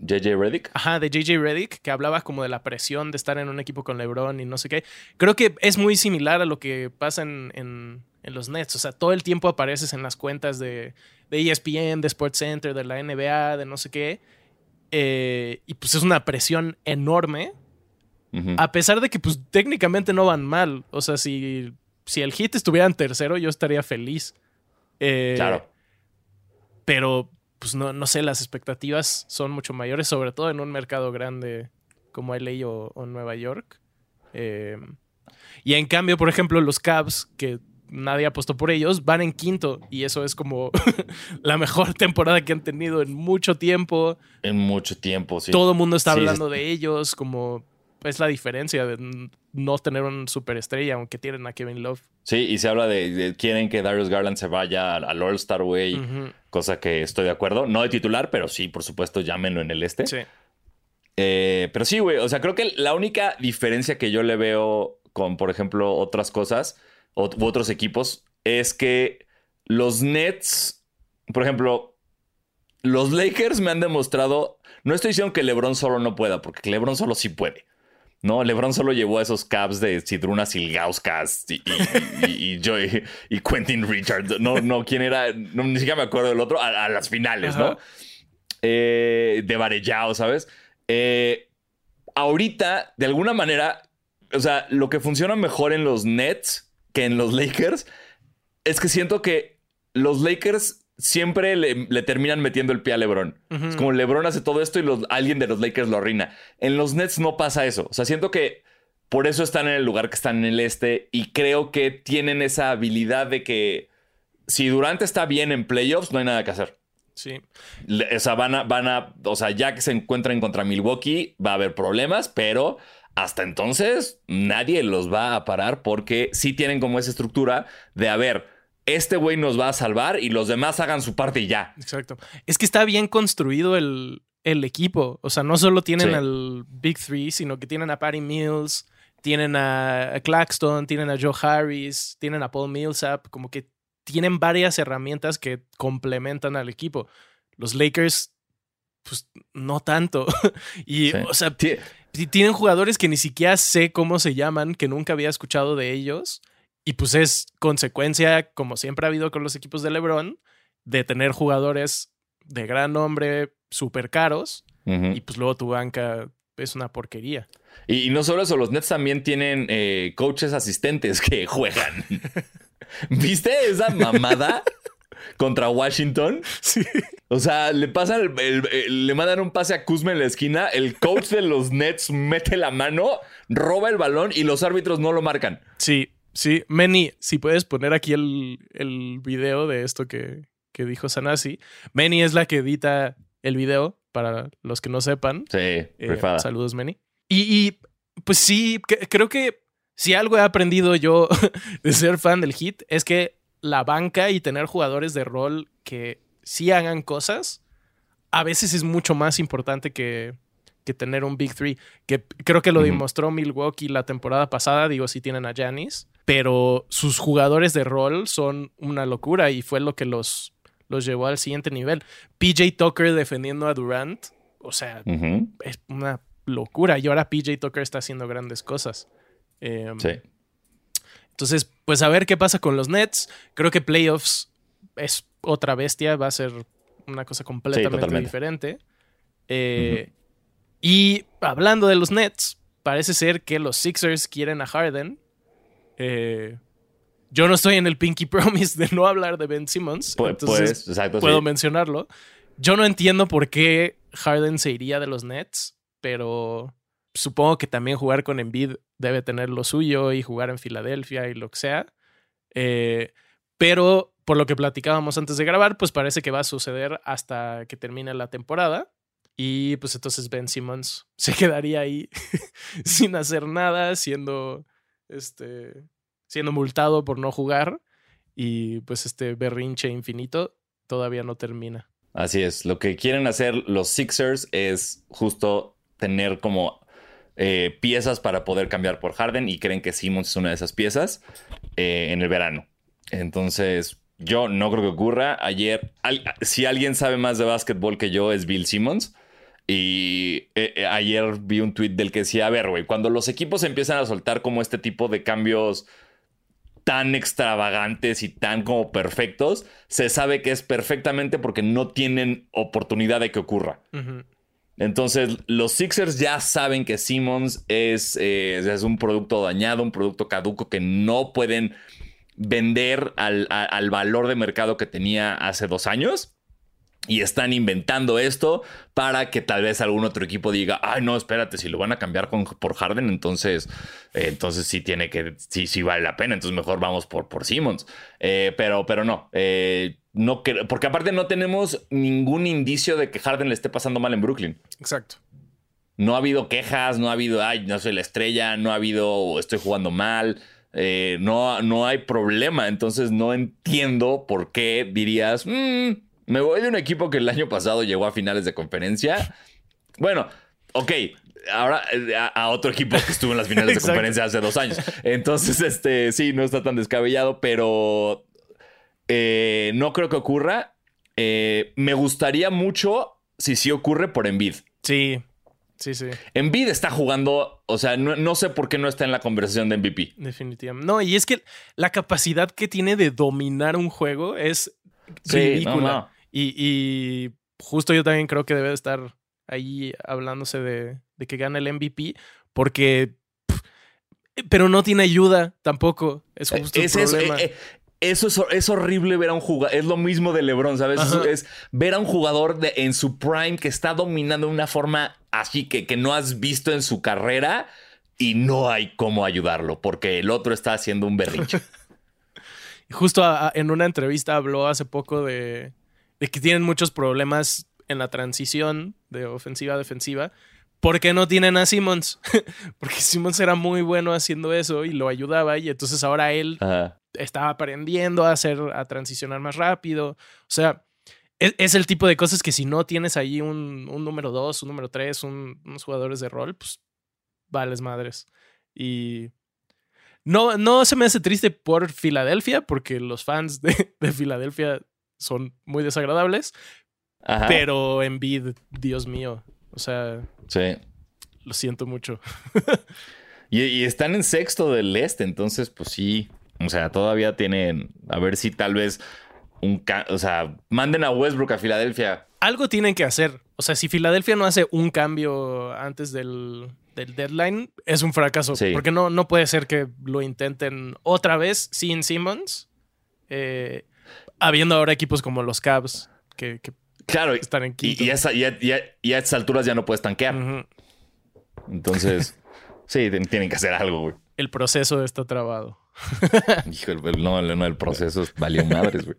S2: JJ Reddick.
S1: ajá, de JJ Reddick, que hablaba como de la presión de estar en un equipo con LeBron y no sé qué. Creo que es muy similar a lo que pasa en, en- en los Nets. O sea, todo el tiempo apareces en las cuentas de, de E ESPN, de SportsCenter, de la NBA, de no sé qué. Eh, y pues es una presión enorme. A pesar de que pues técnicamente no van mal. O sea, si, si el Heat estuviera en tercero, yo estaría feliz. Eh,
S2: Claro.
S1: pero pues no, no sé, las expectativas son mucho mayores, sobre todo en un mercado grande como LA o, o Nueva York. Eh, y en cambio, por ejemplo, los Cavs, que nadie apostó por ellos, van en quinto y eso es como la mejor temporada que han tenido en mucho tiempo.
S2: En mucho tiempo, sí.
S1: Todo el mundo está hablando de ellos, como es la diferencia de no tener una superestrella, aunque tienen a Kevin Love.
S2: Sí, y se habla de, quieren que Darius Garland se vaya al, All-Star Way, cosa que estoy de acuerdo. No de titular, pero sí, por supuesto, llámenlo en el este. Sí. Eh, pero sí, güey, o sea, creo que la única diferencia que yo le veo con, por ejemplo, otras cosas u otros equipos es que los Nets, por ejemplo, los Lakers me han demostrado, no estoy diciendo que LeBron solo no pueda, porque LeBron solo sí puede. No, LeBron solo llevó a esos Caps de Sidruna Silgauskas y, y, y, y, Quentin Richards. No, no, quién era, no, ni siquiera me acuerdo del otro, a, las finales, ¿no? Eh, de Varellao, ¿sabes? Eh, ahorita, de alguna manera, o sea, lo que funciona mejor en los Nets que en los Lakers es que siento que los Lakers siempre le, terminan metiendo el pie a LeBron. Es como LeBron hace todo esto y alguien de los Lakers lo arruina. En los Nets no pasa eso. O sea, siento que por eso están en el lugar que están en el este y creo que tienen esa habilidad de que si Durante está bien en playoffs, no hay nada que hacer.
S1: Sí.
S2: O sea, van a, van a, o sea, ya que se encuentran contra Milwaukee, va a haber problemas, pero hasta entonces nadie los va a parar porque sí tienen como esa estructura de, a ver, este güey nos va a salvar y los demás hagan su parte y ya.
S1: Exacto. Es que está bien construido el, equipo. O sea, no solo tienen al Big Three, sino que tienen a Patty Mills, tienen a, Claxton, tienen a Joe Harris, tienen a Paul Millsap, como que tienen varias herramientas que complementan al equipo. Los Lakers, pues no tanto. y, o sea, tienen jugadores que ni siquiera sé cómo se llaman, que nunca había escuchado de ellos. Y pues es consecuencia, como siempre ha habido con los equipos de LeBron, de tener jugadores de gran nombre, súper caros. Y pues luego tu banca es una porquería.
S2: Y, no solo eso, los Nets también tienen eh, coaches asistentes que juegan. ¿Viste esa mamada? contra Washington.
S1: Sí.
S2: O sea, le pasan le mandan un pase a Kuzma en la esquina, el coach de los Nets mete la mano, roba el balón y los árbitros no lo marcan.
S1: Sí, sí. Meni, si puedes poner aquí el, el video de esto que, que dijo Sanasi. Meni es la que edita el video, para los que no sepan.
S2: Sí,
S1: eh, Saludos, Meni. Y, pues sí, creo que si algo he aprendido yo de ser fan del hit es que la banca y tener jugadores de rol que sí hagan cosas, a veces es mucho más importante que, que tener un Big Three. Que creo que lo demostró Milwaukee la temporada pasada. Digo, sí tienen a Janis, pero sus jugadores de rol son una locura y fue lo que los, los llevó al siguiente nivel. PJ Tucker defendiendo a Durant, o sea, es una locura. Y ahora PJ Tucker está haciendo grandes cosas. Em, sí. Entonces, pues a ver qué pasa con los Nets. Creo que playoffs es otra bestia, va a ser una cosa completamente diferente. Eh, y hablando de los Nets, parece ser que los Sixers quieren a Harden. Eh, yo no estoy en el Pinky Promise de no hablar de Ben Simmons. entonces puedo mencionarlo. Yo no entiendo por qué Harden se iría de los Nets, pero supongo que también jugar con Embiid debe tener lo suyo y jugar en Filadelfia y lo que sea. Eh, pero por lo que platicábamos antes de grabar, pues parece que va a suceder hasta que termine la temporada. Y pues entonces Ben Simmons se quedaría ahí sin hacer nada, siendo, este, siendo multado por no jugar. Y pues este berrinche infinito todavía no termina.
S2: Así es, lo que quieren hacer los Sixers es justo tener como eh, piezas para poder cambiar por Harden y creen que Simmons es una de esas piezas eh, en el verano. Entonces, yo no creo que ocurra. Ayer, si alguien sabe más de básquetbol que yo, es Bill Simmons. Y eh, ayer vi un tweet del que decía, a ver, güey, cuando los equipos empiezan a soltar como este tipo de cambios tan extravagantes y tan como perfectos, se sabe que es perfectamente porque no tienen oportunidad de que ocurra. Entonces, los Sixers ya saben que Simmons es, eh, es, un producto dañado, un producto caduco que no pueden vender al, valor de mercado que tenía hace dos años. Y están inventando esto para que tal vez algún otro equipo diga, ay, no, espérate, si lo van a cambiar con, por Harden, entonces, eh, entonces sí tiene que, sí, sí vale la pena, entonces mejor vamos por, por Simmons. Eh, pero, pero no, eh, no porque aparte no tenemos ningún indicio de que Harden le esté pasando mal en Brooklyn.
S1: Exacto.
S2: No ha habido quejas, no ha habido, ay, no soy la estrella, no ha habido, estoy jugando mal. no, no hay problema, entonces no entiendo por qué dirías, mmm, me voy de un equipo que el año pasado llegó a finales de conferencia. Bueno, ok, ahora eh, a, otro equipo que estuvo en las finales de conferencia hace dos años. Entonces, este, sí, no está tan descabellado, pero eh, no creo que ocurra. Eh, me gustaría mucho si sí ocurre por Envid.
S1: Sí, sí, sí.
S2: Envid está jugando, o sea, no, sé por qué no está en la conversación de MVP.
S1: Definitivamente. No, y es que la capacidad que tiene de dominar un juego es ridícula. Y, justo yo también creo que debe estar ahí hablándose de, que gana el MVP, porque. pero no tiene ayuda tampoco. Es eh, justo el problema. Eh,
S2: eso es, horrible ver a un jugador. Es lo mismo de LeBron, ¿sabes? Es ver a un jugador de, en su prime que está dominando de una forma así que, que no has visto en su carrera y no hay cómo ayudarlo porque el otro está haciendo un berrinche.
S1: Justo en una entrevista habló hace poco de, de que tienen muchos problemas en la transición de ofensiva a defensiva. porque no tienen a Simmons? Porque Simmons era muy bueno haciendo eso y lo ayudaba y entonces ahora él estaba aprendiendo a hacer, a transicionar más rápido. O sea, es, el tipo de cosas que si no tienes ahí un, número dos, un número tres, unos jugadores de rol, pues vales madres. Y no, no se me hace triste por Filadelfia, porque los fans de, de Filadelfia son muy desagradables. Pero en vid, Dios mío. O sea.
S2: Sí.
S1: Lo siento mucho.
S2: y, están en sexto del este, entonces, pues sí. O sea, todavía tienen. A ver si tal vez. Un o sea, manden a Westbrook a Filadelfia.
S1: Algo tienen que hacer. O sea, si Filadelfia no hace un cambio antes del, deadline, es un fracaso. Porque no, no puede ser que lo intenten otra vez sin Simmons. Eh, habiendo ahora equipos como los Cavs que,
S2: claro, están en quinto. Y, a, estas alturas ya no puedes tanquear. Entonces, sí, tienen que hacer algo, güey.
S1: El proceso está trabado.
S2: Hijo, no, no, el proceso valió madres, güey.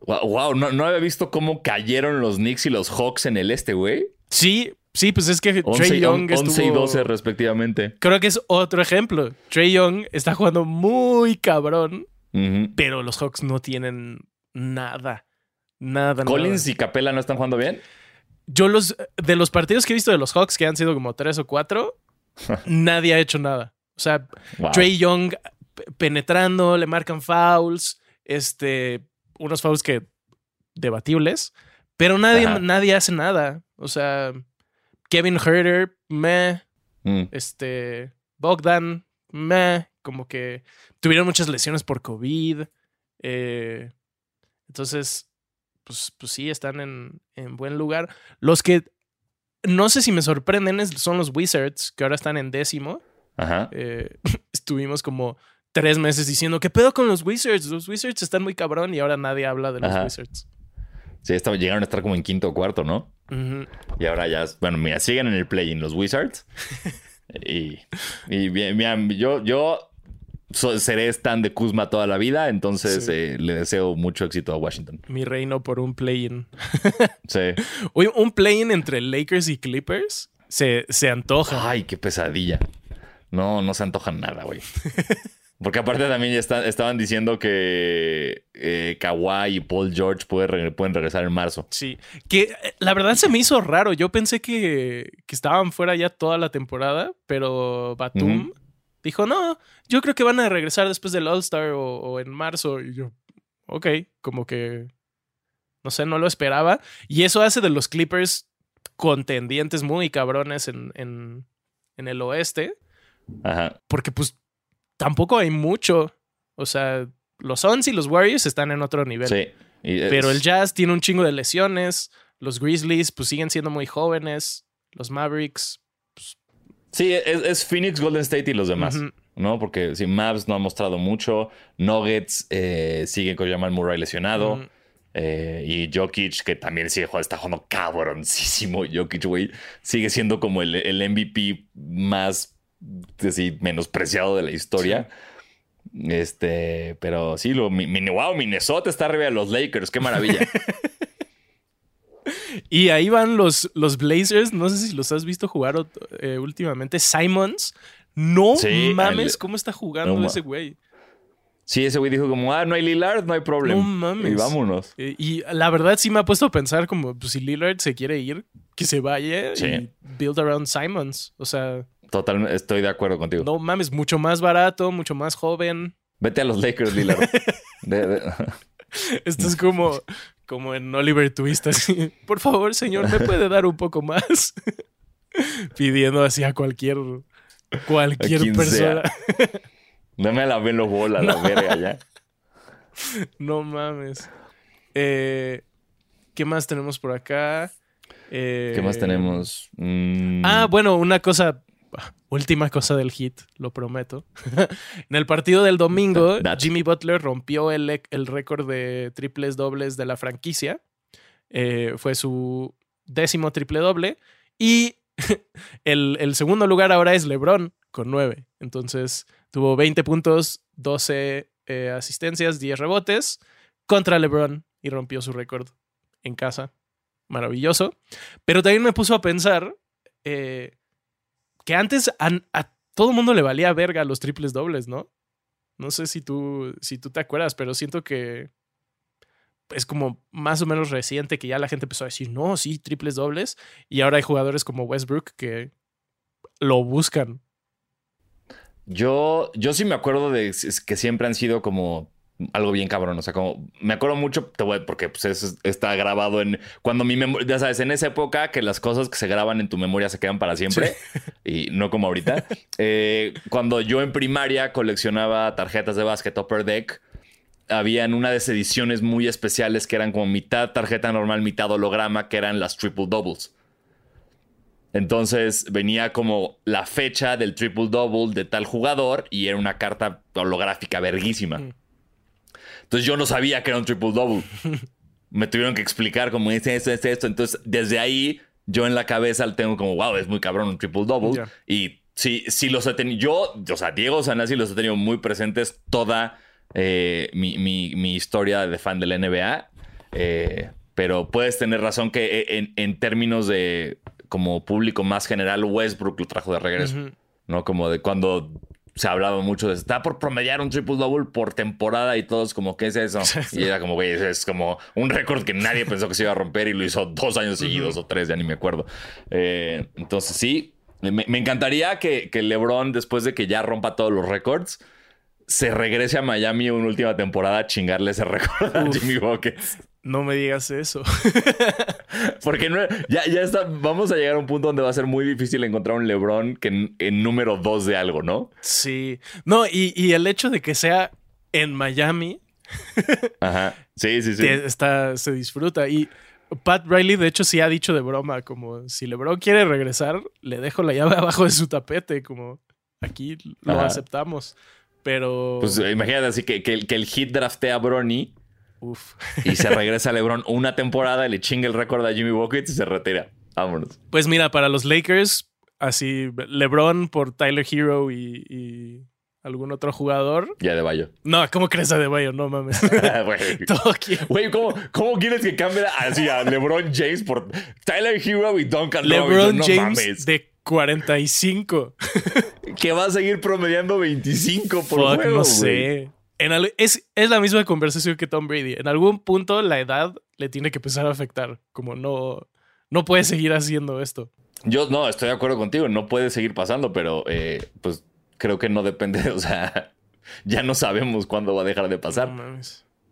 S2: Wow, no, había visto cómo cayeron los Knicks y los Hawks en el este, güey.
S1: Sí, sí, pues es que Trey Young
S2: 11 y 12 respectivamente.
S1: Creo que es otro ejemplo. Trey Young está jugando muy cabrón pero los Hawks no tienen nada. Nada.
S2: ¿Collins y Capela no están jugando bien?
S1: Yo los. De los partidos que he visto de los Hawks, que han sido como tres o cuatro, nadie ha hecho nada. O sea, Trey Young penetrando, le marcan fouls, este, unos fouls que debatibles, pero nadie, nadie hace nada. O sea, Kevin Herter, meh, mm. este, Bogdan, meh, como que tuvieron muchas lesiones por COVID. Eh, entonces, pues, pues sí, están en, en, buen lugar. Los que no sé si me sorprenden son los Wizards, que ahora están en décimo.
S2: Ajá.
S1: Eh, estuvimos como tres meses diciendo, ¿qué pedo con los Wizards? Los Wizards están muy cabrón y ahora nadie habla de los Wizards.
S2: Sí, llegaron a estar como en quinto o cuarto, ¿no? Y ahora ya, bueno, mira, siguen en el play en los Wizards. y, y bien, bien, yo, seré stand de Kuzma toda la vida, entonces eh, le deseo mucho éxito a Washington.
S1: Mi reino por un play-in.
S2: sí.
S1: un play-in entre Lakers y Clippers se, se antoja.
S2: Ay, qué pesadilla. No, no se antoja nada, güey. Porque aparte también ya estaban diciendo que eh, Kawhi y Paul George pueden regresar en marzo.
S1: Sí, que eh, la verdad se me hizo raro. Yo pensé que, estaban fuera ya toda la temporada, pero Batum dijo, no, yo creo que van a regresar después del All-Star o, en marzo. Y yo, ok, como que, no sé, no lo esperaba. Y eso hace de los Clippers contendientes muy cabrones en, en, en el oeste.
S2: Ajá.
S1: Porque pues tampoco hay mucho. O sea, los Suns y los Warriors están en otro nivel.
S2: Sí.
S1: Pero el Jazz tiene un chingo de lesiones. Los Grizzlies, pues siguen siendo muy jóvenes. Los Mavericks,
S2: Sí, es, Phoenix, Golden State y los demás. ¿No? Porque si Mavs no ha mostrado mucho. Nuggets eh, sigue con Jamal Murray lesionado. Eh, y Jokic, que también sigue jugando, está jugando cabroncísimo. Jokic, güey, sigue siendo como el, el MVP más así, menospreciado de la historia. Este, pero sí, lo, mi, wow, Minnesota está arriba de los Lakers, qué maravilla.
S1: y ahí van los, los Blazers, no sé si los has visto jugar eh, últimamente. Simons, no mames, ¿cómo está jugando ese güey?
S2: Sí, ese güey dijo como, ah, no hay Lillard, no hay problema. No mames. Y vámonos.
S1: Eh, y la verdad sí me ha puesto a pensar como, pues si Lillard se quiere ir, que se vaya y build around Simons. O sea...
S2: Totalmente, estoy de acuerdo contigo.
S1: No mames, mucho más barato, mucho más joven.
S2: Vete a los Lakers, Lillard.
S1: Esto es como, como en Oliver Twist, así. Por favor, señor, ¿me puede dar un poco más? Pidiendo así a cualquier, cualquier persona.
S2: No me la ven los bolas, la verga ya.
S1: No mames. Eh, ¿Qué más tenemos por acá?
S2: ¿Qué más tenemos?
S1: Mm. Ah, bueno, una cosa, última cosa del hit, lo prometo. en el partido del domingo, Jimmy Butler rompió el, el récord de triples dobles de la franquicia. Eh, fue su décimo triple doble. Y el, el segundo lugar ahora es LeBron con nueve. Entonces, Tuvo 20 puntos, 12 eh, asistencias, 10 rebotes contra LeBron y rompió su récord en casa. Maravilloso. Pero también me puso a pensar eh, que antes a, todo el mundo le valía verga los triples dobles, ¿no? No sé si tú, si tú te acuerdas, pero siento que es como más o menos reciente que ya la gente empezó a decir, no, sí, triples dobles. Y ahora hay jugadores como Westbrook que lo buscan
S2: yo, yo sí me acuerdo de que siempre han sido como algo bien cabrón. O sea, como me acuerdo mucho, te voy, porque pues eso está grabado en cuando mi memoria, ya sabes, en esa época que las cosas que se graban en tu memoria se quedan para siempre y no como ahorita. Eh, cuando yo en primaria coleccionaba tarjetas de básquet Upper Deck, habían una de esas ediciones muy especiales que eran como mitad tarjeta normal, mitad holograma, que eran las triple doubles. Entonces venía como la fecha del triple double de tal jugador y era una carta holográfica verguísima. Mm. Entonces yo no sabía que era un triple double. Me tuvieron que explicar cómo es esto, es esto. Entonces desde ahí yo en la cabeza tengo como, wow, es muy cabrón un triple double. Y sí, sí los he tenido. Yo, o sea, Diego Sanasi los he tenido muy presentes toda eh, mi, historia de fan del NBA. Eh, pero puedes tener razón que eh, en términos de como público más general, Westbrook lo trajo de regreso. ¿No? Como de cuando se hablaba mucho de está por promediar un triple double por temporada y todos como ¿qué es eso? Y era como güey, es como un récord que nadie pensó que se iba a romper y lo hizo dos años seguidos o tres, ya ni me acuerdo. Eh, entonces sí, me, encantaría que, que, LeBron después de que ya rompa todos los récords se regrese a Miami una última temporada a chingarle ese récord a Jimmy Buckets.
S1: No me digas eso.
S2: Porque ya, ya está, vamos a llegar a un punto donde va a ser muy difícil encontrar un LeBron que en, número dos de algo, ¿no?
S1: Sí. No, y, el hecho de que sea en Miami.
S2: Ajá. Sí, sí, sí.
S1: Está, se disfruta. Y Pat Riley, de hecho, sí ha dicho de broma, como si LeBron quiere regresar, le dejo la llave abajo de su tapete, como aquí lo aceptamos. Pero.
S2: Pues imagínate así que, que, que el hit draftea a Bronny y se regresa a LeBron una temporada, le chinga el récord a Jimmy Buckets y se retira. Vámonos.
S1: Pues mira, para los Lakers, así LeBron por Tyler Hero y, algún otro jugador.
S2: Ya de Bayo.
S1: No, ¿cómo crees a de Bayo? No mames.
S2: Güey, ¿cómo, ¿cómo, quieres que cambie así a LeBron James por Tyler Hero y Duncan
S1: LeBron James de 45.
S2: que va a seguir promediando 25 por Fuck, No sé
S1: es, es la misma conversación que Tom Brady. En algún punto la edad le tiene que empezar a afectar. Como no, no puede seguir haciendo esto.
S2: Yo no, estoy de acuerdo contigo. No puede seguir pasando, pero eh, pues creo que no depende. O sea, ya no sabemos cuándo va a dejar de pasar.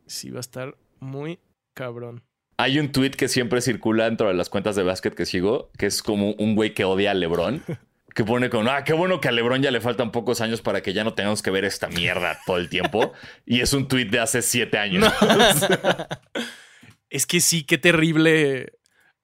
S1: Sí, va a estar muy cabrón.
S2: Hay un tweet que siempre circula dentro de las cuentas de básquet que sigo, que es como un güey que odia a LeBron. que pone con, ah, qué bueno que a LeBron ya le faltan pocos años para que ya no tengamos que ver esta mierda todo el tiempo. y es un tweet de hace siete años.
S1: es que sí, qué terrible.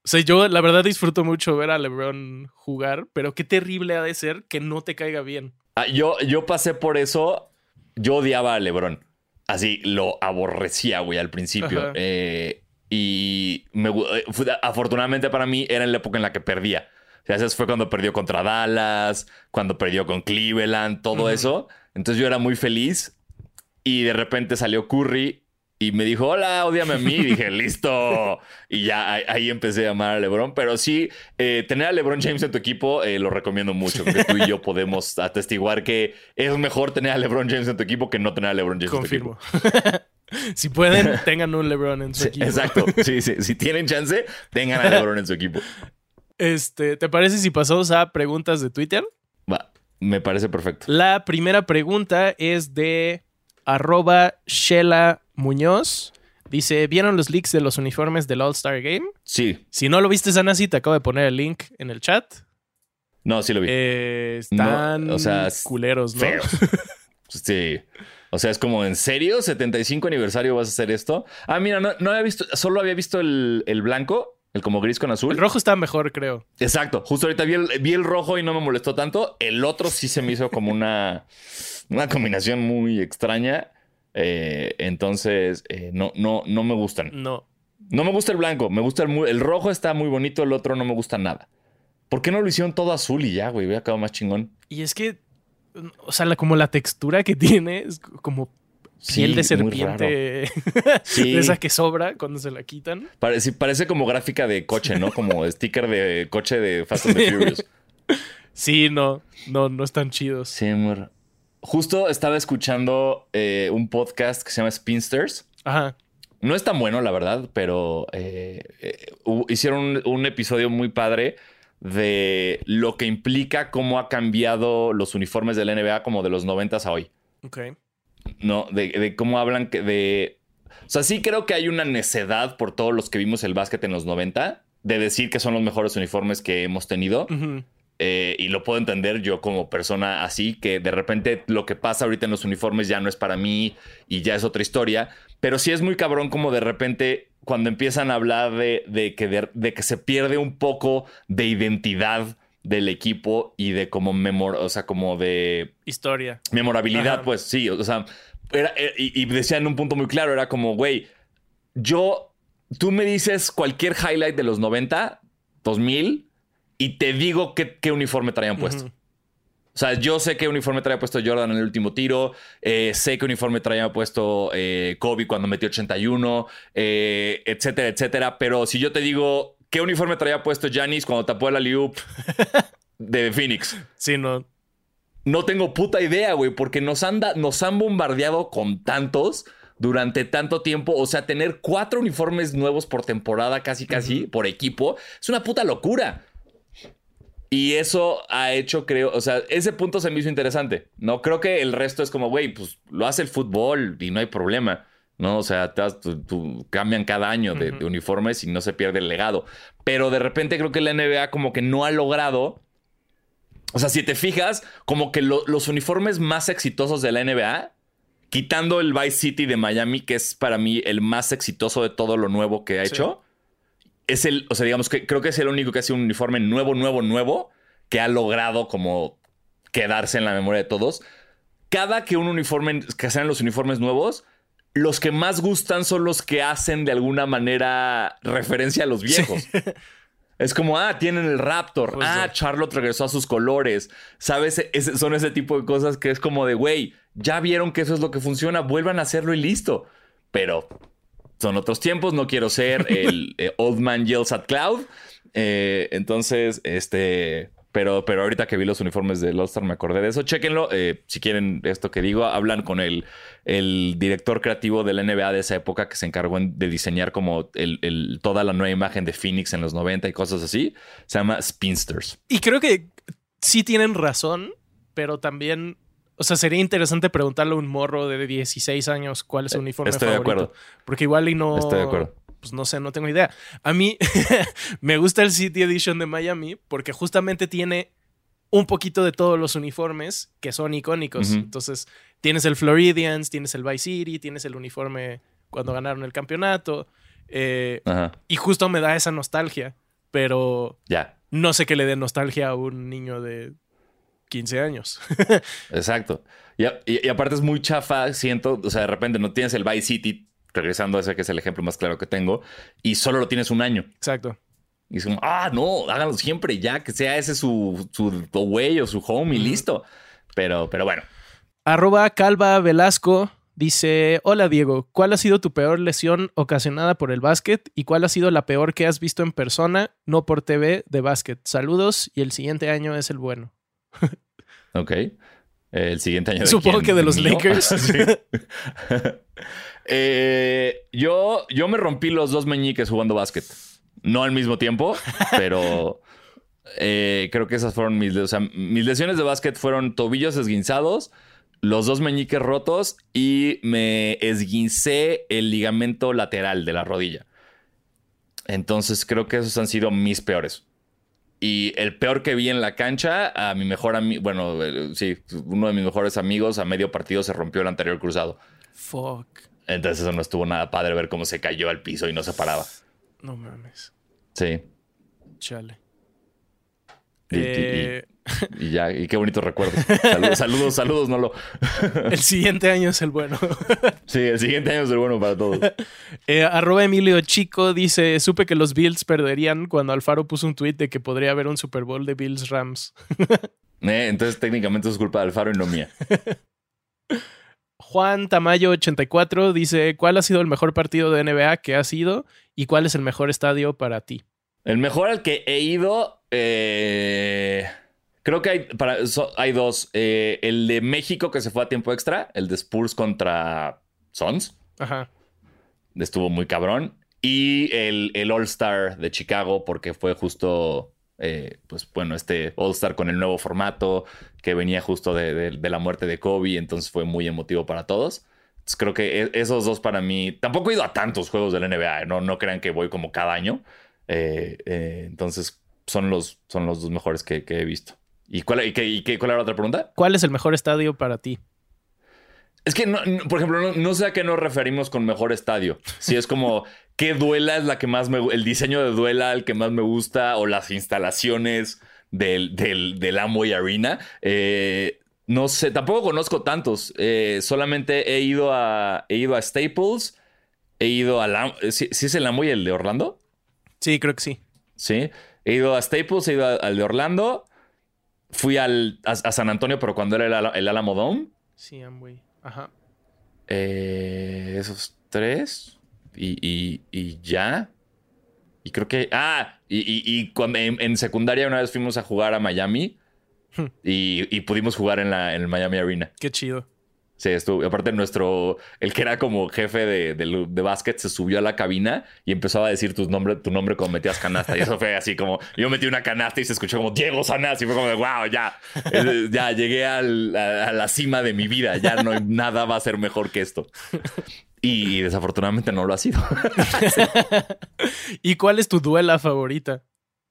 S1: O sea, yo la verdad disfruto mucho ver a LeBron jugar, pero qué terrible ha de ser que no te caiga bien.
S2: Ah, yo, yo pasé por eso. Yo odiaba a LeBron. Así lo aborrecía, güey, al principio. Eh, y me, eh, afortunadamente para mí era en la época en la que perdía. Sea, fue cuando perdió contra Dallas, cuando perdió con Cleveland, todo eso. Entonces yo era muy feliz y de repente salió Curry y me dijo, hola, odiame a mí. Y dije, listo. Y ya ahí empecé a amar a LeBron. Pero sí, eh, tener a LeBron James en tu equipo eh, lo recomiendo mucho. Porque tú y yo podemos atestiguar que es mejor tener a LeBron James en tu equipo que no tener a LeBron James
S1: Confirmo.
S2: en tu equipo.
S1: si pueden, tengan un LeBron en su equipo.
S2: Exacto. Sí, sí. Si tienen chance, tengan a LeBron en su equipo.
S1: Este, ¿te parece si pasamos a preguntas de Twitter?
S2: Va, me parece perfecto.
S1: La primera pregunta es de arroba Shela Muñoz. Dice, ¿vieron los leaks de los uniformes del All-Star Game?
S2: Sí.
S1: Si no lo viste, Sanasi, te acabo de poner el link en el chat.
S2: No, sí lo vi.
S1: Eh, están o sea, culeros, ¿no?
S2: sí. O sea, es como, ¿en serio? ¿75 aniversario vas a hacer esto? Ah, mira, no, había visto, solo había visto el, blanco, el como gris con azul.
S1: El rojo está mejor, creo.
S2: Exacto. Justo ahorita vi el, vi el rojo y no me molestó tanto. El otro sí se me hizo como una, una combinación muy extraña. Eh, entonces, eh, no, no, no me gustan.
S1: No.
S2: No me gusta el blanco, me gusta el, el rojo, está muy bonito, el otro no me gusta nada. ¿Por qué no lo hicieron todo azul y ya, güey? Hubiera quedado más chingón.
S1: Y es que, o sea, como la textura que tiene es como piel de serpiente. Sí. de esa que sobra cuando se la quitan.
S2: Parece, parece como gráfica de coche, ¿no? Como sticker de coche de Fast and the Furious.
S1: Sí, no, no, no están chidos.
S2: Sí, muy Justo estaba escuchando eh, un podcast que se llama Spinsters.
S1: Ajá.
S2: No es tan bueno, la verdad, pero eh, eh, hicieron un, episodio muy padre de lo que implica cómo ha cambiado los uniformes de la NBA como de los 90 a hoy.
S1: Ok.
S2: No, de, cómo hablan de... O sea, sí creo que hay una necedad por todos los que vimos el básquet en los 90 de decir que son los mejores uniformes que hemos tenido. Eh, y lo puedo entender yo como persona así, que de repente lo que pasa ahorita en los uniformes ya no es para mí y ya es otra historia. Pero sí es muy cabrón como de repente cuando empiezan a hablar de, que, de, que se pierde un poco de identidad del equipo y de como memor, o sea, como de
S1: historia.
S2: Memorabilidad, pues sí, o sea, era, eh, y, y decían un punto muy claro, era como, güey, yo, tú me dices cualquier highlight de los 90, 2000 y te digo qué, uniforme traían puesto. O sea, yo sé qué uniforme traía puesto Jordan en el último tiro. Eh, sé qué uniforme traía puesto eh, Kobe cuando metió 81, eh, etcétera, etcétera. Pero si yo te digo qué uniforme traía puesto Janis cuando tapó la Liup de Phoenix.
S1: Sí, no.
S2: No tengo puta idea, güey, porque nos han, nos han bombardeado con tantos durante tanto tiempo. O sea, tener cuatro uniformes nuevos por temporada, casi, casi, por equipo, es una puta locura. Y eso ha hecho, creo, o sea, ese punto se me hizo interesante. No creo que el resto es como, güey, pues lo hace el fútbol y no hay problema. ¿No? O sea, cambian cada año de, uniformes y no se pierde el legado. Pero de repente creo que la NBA como que no ha logrado. O sea, si te fijas, como que los uniformes más exitosos de la NBA, quitando el Vice City de Miami, que es para mí el más exitoso de todo lo nuevo que ha hecho es el, o sea, digamos que creo que es el único que hace un uniforme nuevo, nuevo, nuevo, que ha logrado como quedarse en la memoria de todos. Cada que un uniforme, que sean los uniformes nuevos, los que más gustan son los que hacen de alguna manera referencia a los viejos. Es como, ah, tienen el Raptor. Pues ah, Charlotte regresó a sus colores. ¿Sabes? son ese tipo de cosas que es como de, güey, ya vieron que eso es lo que funciona, vuelvan a hacerlo y listo. Pero son otros tiempos, no quiero ser el eh, old man yells at cloud. Eh, entonces, este, pero, pero ahorita que vi los uniformes de All-Star me acordé de eso. Chéquenlo. Eh, si quieren esto que digo, hablan con el, el director creativo de la NBA de esa época que se encargó de diseñar como el, toda la nueva imagen de Phoenix en los 90 y cosas así. Se llama Spinsters.
S1: Y creo que sí tienen razón, pero también o sea, sería interesante preguntarle a un morro de 16 años cuál es su eh, uniforme
S2: Estoy
S1: favorito.
S2: de acuerdo.
S1: Porque igual y no.
S2: Estoy de acuerdo.
S1: Pues no sé, no tengo idea. A mí me gusta el City Edition de Miami porque justamente tiene un poquito de todos los uniformes que son icónicos. Entonces, tienes el Floridians, tienes el Vice City, tienes el uniforme cuando ganaron el campeonato. Eh, y justo me da esa nostalgia, pero
S2: ya.
S1: no sé qué le dé nostalgia a un niño de 15 años.
S2: Exacto. Y, aparte es muy chafa, siento, o sea, de repente no tienes el Vice City regresando a ese que es el ejemplo más claro que tengo, y solo lo tienes un año.
S1: Exacto.
S2: Y es como, ah, no, háganlo siempre, ya que sea ese su, su way o su home y listo. Pero, pero bueno.
S1: Arroba Calva Velasco dice: Hola Diego, ¿cuál ha sido tu peor lesión ocasionada por el básquet y cuál ha sido la peor que has visto en persona, no por TV, de básquet? Saludos y el siguiente año es el bueno.
S2: ok. El siguiente año. De
S1: Supongo que de los Lakers.
S2: Eh, yo, yo me rompí los dos meñiques jugando básquet. No al mismo tiempo, pero eh, creo que esas fueron mis, o sea, mis lesiones de básquet fueron tobillos esguinzados, los dos meñiques rotos y me esguincé el ligamento lateral de la rodilla. Entonces creo que esos han sido mis peores. Y el peor que vi en la cancha, a mi mejor amigo, bueno, eh, sí, uno de mis mejores amigos a medio partido se rompió el anterior cruzado.
S1: Fuck.
S2: Entonces eso no estuvo nada padre ver cómo se cayó al piso y no se paraba.
S1: No mames.
S2: Sí.
S1: Chale.
S2: Y,
S1: Eh,
S2: y ya, y qué bonito recuerdo. Saludos, saludos, saludos, no lo.
S1: el siguiente año es el bueno.
S2: Sí, el siguiente año es el bueno para todos.
S1: Eh, arroba Emilio Chico dice: Supe que los Bills perderían cuando Alfaro puso un tweet de que podría haber un Super Bowl de Bills Rams.
S2: Eh, entonces técnicamente es culpa de Alfaro y no mía.
S1: Juan Tamayo 84 dice: ¿Cuál ha sido el mejor partido de NBA que ha sido y cuál es el mejor estadio para ti?
S2: El mejor al que he ido, eh, creo que hay, para, so- hay dos. Eh, el de México que se fue a tiempo extra, el de Spurs contra Suns,
S1: Ajá.
S2: estuvo muy cabrón. Y el, el All-Star de Chicago, porque fue justo, eh, pues bueno, este All-Star con el nuevo formato que venía justo de, de- de la muerte de Kobe, entonces fue muy emotivo para todos. Entonces, creo que e- esos dos para mí, tampoco he ido a tantos juegos del NBA, no, no crean que voy como cada año. Eh, eh, entonces son los, son los dos mejores que, que he visto. ¿Y cuál, y qué- y qué- cuál era la otra pregunta?
S1: ¿Cuál es el mejor estadio para ti?
S2: Es que, no- no- por ejemplo, no, no sé a qué nos referimos con mejor estadio. Si es como, ¿qué duela es la que más me El diseño de duela, el que más me gusta, o las instalaciones del, del, del Amway Arena. Eh, no sé, tampoco conozco tantos. Eh, solamente he ido a, he ido a Staples, he ido a la. ¿sí, sí es el Amway el de Orlando?
S1: Sí, creo que sí.
S2: Sí. He ido a Staples, he ido al de Orlando. Fui al, a, a San Antonio, pero cuando era el, Ala- el Alamo Dome.
S1: Sí, Amway. Ajá.
S2: Eh, esos tres. Y, y- y ya. Y creo que. Ah, y, y- y cuando en, en secundaria una vez fuimos a jugar a Miami. y, y pudimos jugar en, la, en el Miami Arena.
S1: Qué chido.
S2: Sí, estuvo. Aparte, nuestro. El que era como jefe de, de, de básquet se subió a la cabina y empezó a decir tu nombre, tu nombre cuando metías canasta. Y eso fue así como. Yo metí una canasta y se escuchó como Diego Sanás. Y fue como de wow, ya. Eh, Ya llegué al- a, a la cima de mi vida. Ya no nada va a ser mejor que esto. Y desafortunadamente no lo ha sido.
S1: ¿Y cuál es tu duela favorita?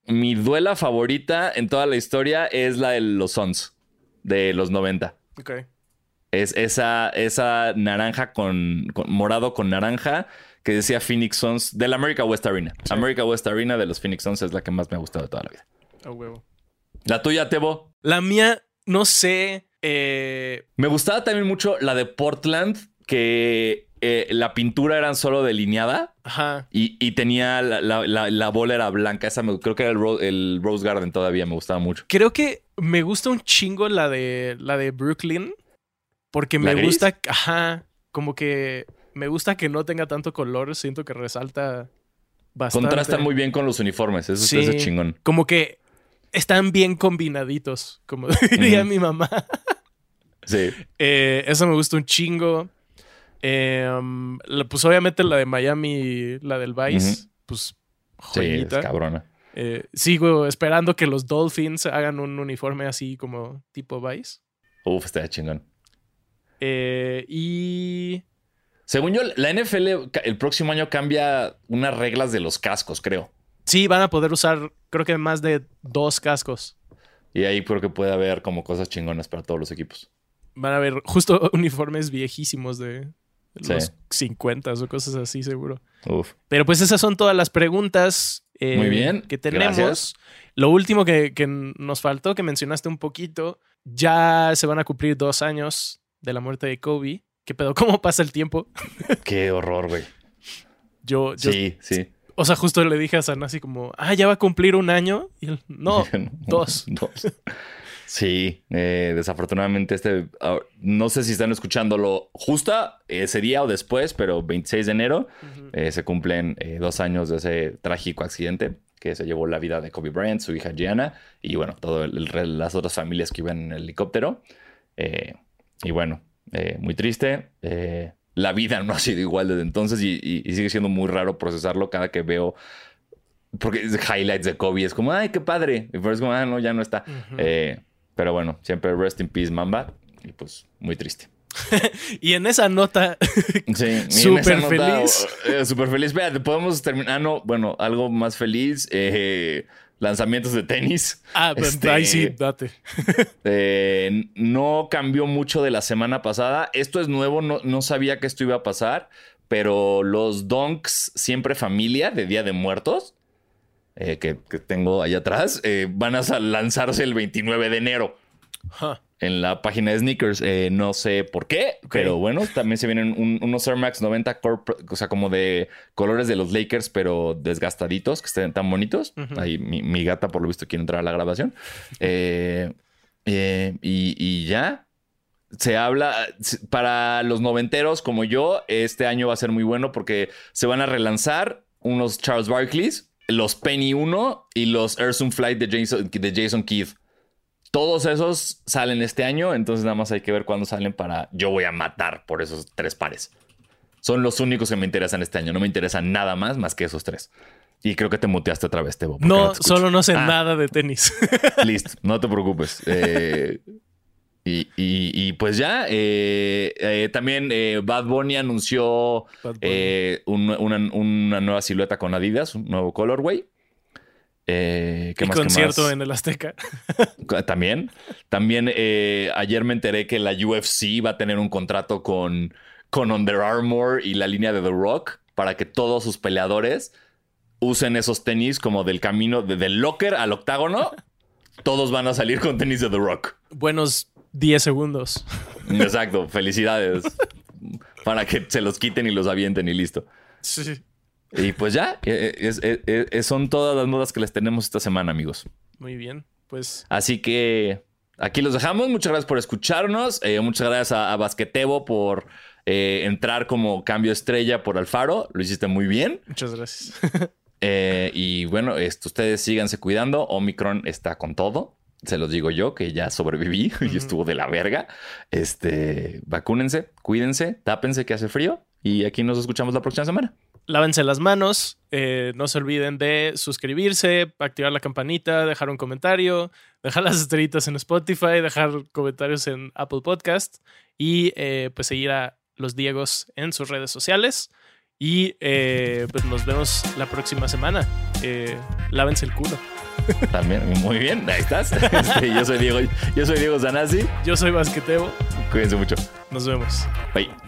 S2: Mi duela favorita en toda la historia es la de los Suns de los 90.
S1: Ok.
S2: Es esa, esa naranja con, con- morado con naranja que decía Phoenix Suns del America West Arena. America West Arena de los Phoenix Suns es la que más me ha gustado de toda la vida.
S1: A huevo.
S2: La tuya, Tebo.
S1: La mía, no sé. eh,
S2: Me gustaba también mucho la de Portland, que eh, la pintura era solo delineada
S1: ajá.
S2: y, y tenía la, la- la- la bola era blanca. Esa me- creo que era el, Ro- el Rose Garden todavía, me gustaba mucho.
S1: Creo que me gusta un chingo la de la de Brooklyn. Porque
S2: ¿La
S1: me gusta. Ajá. Como que me gusta que no tenga tanto color. Siento que resalta bastante.
S2: Contrastan muy bien con los uniformes, eso,
S1: Sí.
S2: es chingón.
S1: Como que están bien combinaditos. Como diría mi mamá.
S2: Sí.
S1: Eh, eso me gusta un chingo. Eh, um, pues obviamente la de Miami, la del Vice, pues
S2: Sí, es
S1: joyita.
S2: cabrona.
S1: Eh, sigo esperando que los Dolphins hagan un uniforme así como tipo Vice.
S2: Uf, está chingón.
S1: Eh, y
S2: Según yo, la NFL el próximo año cambia unas reglas de los cascos, creo.
S1: sí, van a poder usar, creo que más de dos cascos.
S2: Y ahí creo que puede haber como cosas chingonas para todos los equipos.
S1: Van a haber justo uniformes viejísimos de
S2: Sí.
S1: los 50 o cosas así, seguro.
S2: Uf.
S1: Pero pues esas son todas las preguntas eh,
S2: Muy bien,
S1: que tenemos.
S2: gracias.
S1: Lo último que, que nos faltó, que mencionaste un poquito, ya se van a cumplir dos años de la muerte de Kobe, ¿qué pedo? ¿Cómo pasa el tiempo?
S2: Qué horror, güey.
S1: Yo, yo,
S2: Sí, sí.
S1: o sea, justo le dije a Sanasi como, ah, ya va a cumplir un año. Y él, no, dos.
S2: Dos. Sí, eh, desafortunadamente este, ah, no sé si están escuchándolo justa ese día o después, pero 26 de enero eh, se cumplen eh, dos años de ese trágico accidente que se llevó la vida de Kobe Bryant, su hija Gianna y bueno, todas las otras familias que iban en el helicóptero. Y bueno, eh, muy triste. Eh, la vida no ha sido igual desde entonces y, y- y sigue siendo muy raro procesarlo cada que veo. Porque es highlights de Kobe es como, ay, qué padre. Y pero es como, ah, no, ya no está. Eh, pero bueno, siempre rest in peace, Mamba. Y pues, muy triste.
S1: Y en esa nota, Súper feliz.
S2: súper feliz. Espérate, podemos terminar. Ah, no, bueno, algo más feliz. eh, lanzamientos de tenis.
S1: ah, pero
S2: Este-
S1: ahí sí, date.
S2: Eh, no cambió mucho de la semana pasada. Esto es nuevo, no, no sabía que esto iba a pasar, pero los donks siempre familia de Día de Muertos, eh, que, que tengo ahí atrás, eh, van a lanzarse el 29 de enero. En la página de Sneakers. Eh, no sé por qué, pero bueno, también se vienen un- unos Air Max 90, corp- o sea, como de colores de los Lakers, pero desgastaditos, que estén tan bonitos.
S1: Ujú.
S2: Ahí mi, mi gata, por lo visto, quiere entrar a la grabación. Eh, eh, y, y ya. Se habla para los noventeros como yo. Este año va a ser muy bueno porque se van a relanzar unos Charles Barkleys, los Penny 1 y los Air Zoom Flight de Jason, de Jason Keith. Todos esos salen este año, entonces nada más hay que ver cuándo salen para. Yo voy a matar por esos tres pares. Son los únicos que me interesan este año. No me interesan nada más más que esos tres. Y creo que te muteaste otra vez, Tebo.
S1: No,
S2: te
S1: solo no sé
S2: Ah,
S1: nada de tenis.
S2: Listo, no te preocupes. Eh, y, y- y pues ya, eh, eh, también Bad Bunny anunció
S1: Bad Bunny.
S2: un- una, una nueva silueta con Adidas, un nuevo colorway. Eh, ¿qué
S1: y
S2: más, qué
S1: concierto
S2: más?
S1: en el Azteca.
S2: También. También eh, ayer me enteré que la UFC va a tener un contrato con, con Under Armour y la línea de The Rock para que todos sus peleadores usen esos tenis como del camino, de- del locker al octágono. Todos van a salir con tenis de The Rock.
S1: Buenos 10 segundos.
S2: Exacto. Felicidades. Para que se los quiten y los avienten y listo.
S1: Sí.
S2: Y pues ya, eh, es- es- es- son todas las modas que les tenemos esta semana, amigos.
S1: Muy bien. Pues
S2: Así que aquí los dejamos. Muchas gracias por escucharnos. Eh, muchas gracias a, a Basquetebo por eh, entrar como cambio estrella por Alfaro. Lo hiciste muy bien.
S1: muchas gracias.
S2: Eh, y bueno, esto, ustedes síganse cuidando. Omicron está con todo. Se los digo yo, que ya sobreviví y estuvo de la verga. Este, vacúnense, cuídense, tápense que hace frío. Y aquí nos escuchamos la próxima semana.
S1: Lávense las manos. eh, no se olviden de suscribirse, activar la campanita, dejar un comentario, dejar las estrellitas en Spotify, dejar comentarios en Apple Podcast y eh, pues seguir a los Diegos en sus redes sociales. Y eh, pues nos vemos la próxima semana. Lávense el culo.
S2: También, muy bien, ahí estás. Este, yo soy Diego, yo soy Diego Zanazzi.
S1: Yo soy Basquetebo.
S2: Cuídense mucho.
S1: Nos vemos.
S2: Bye.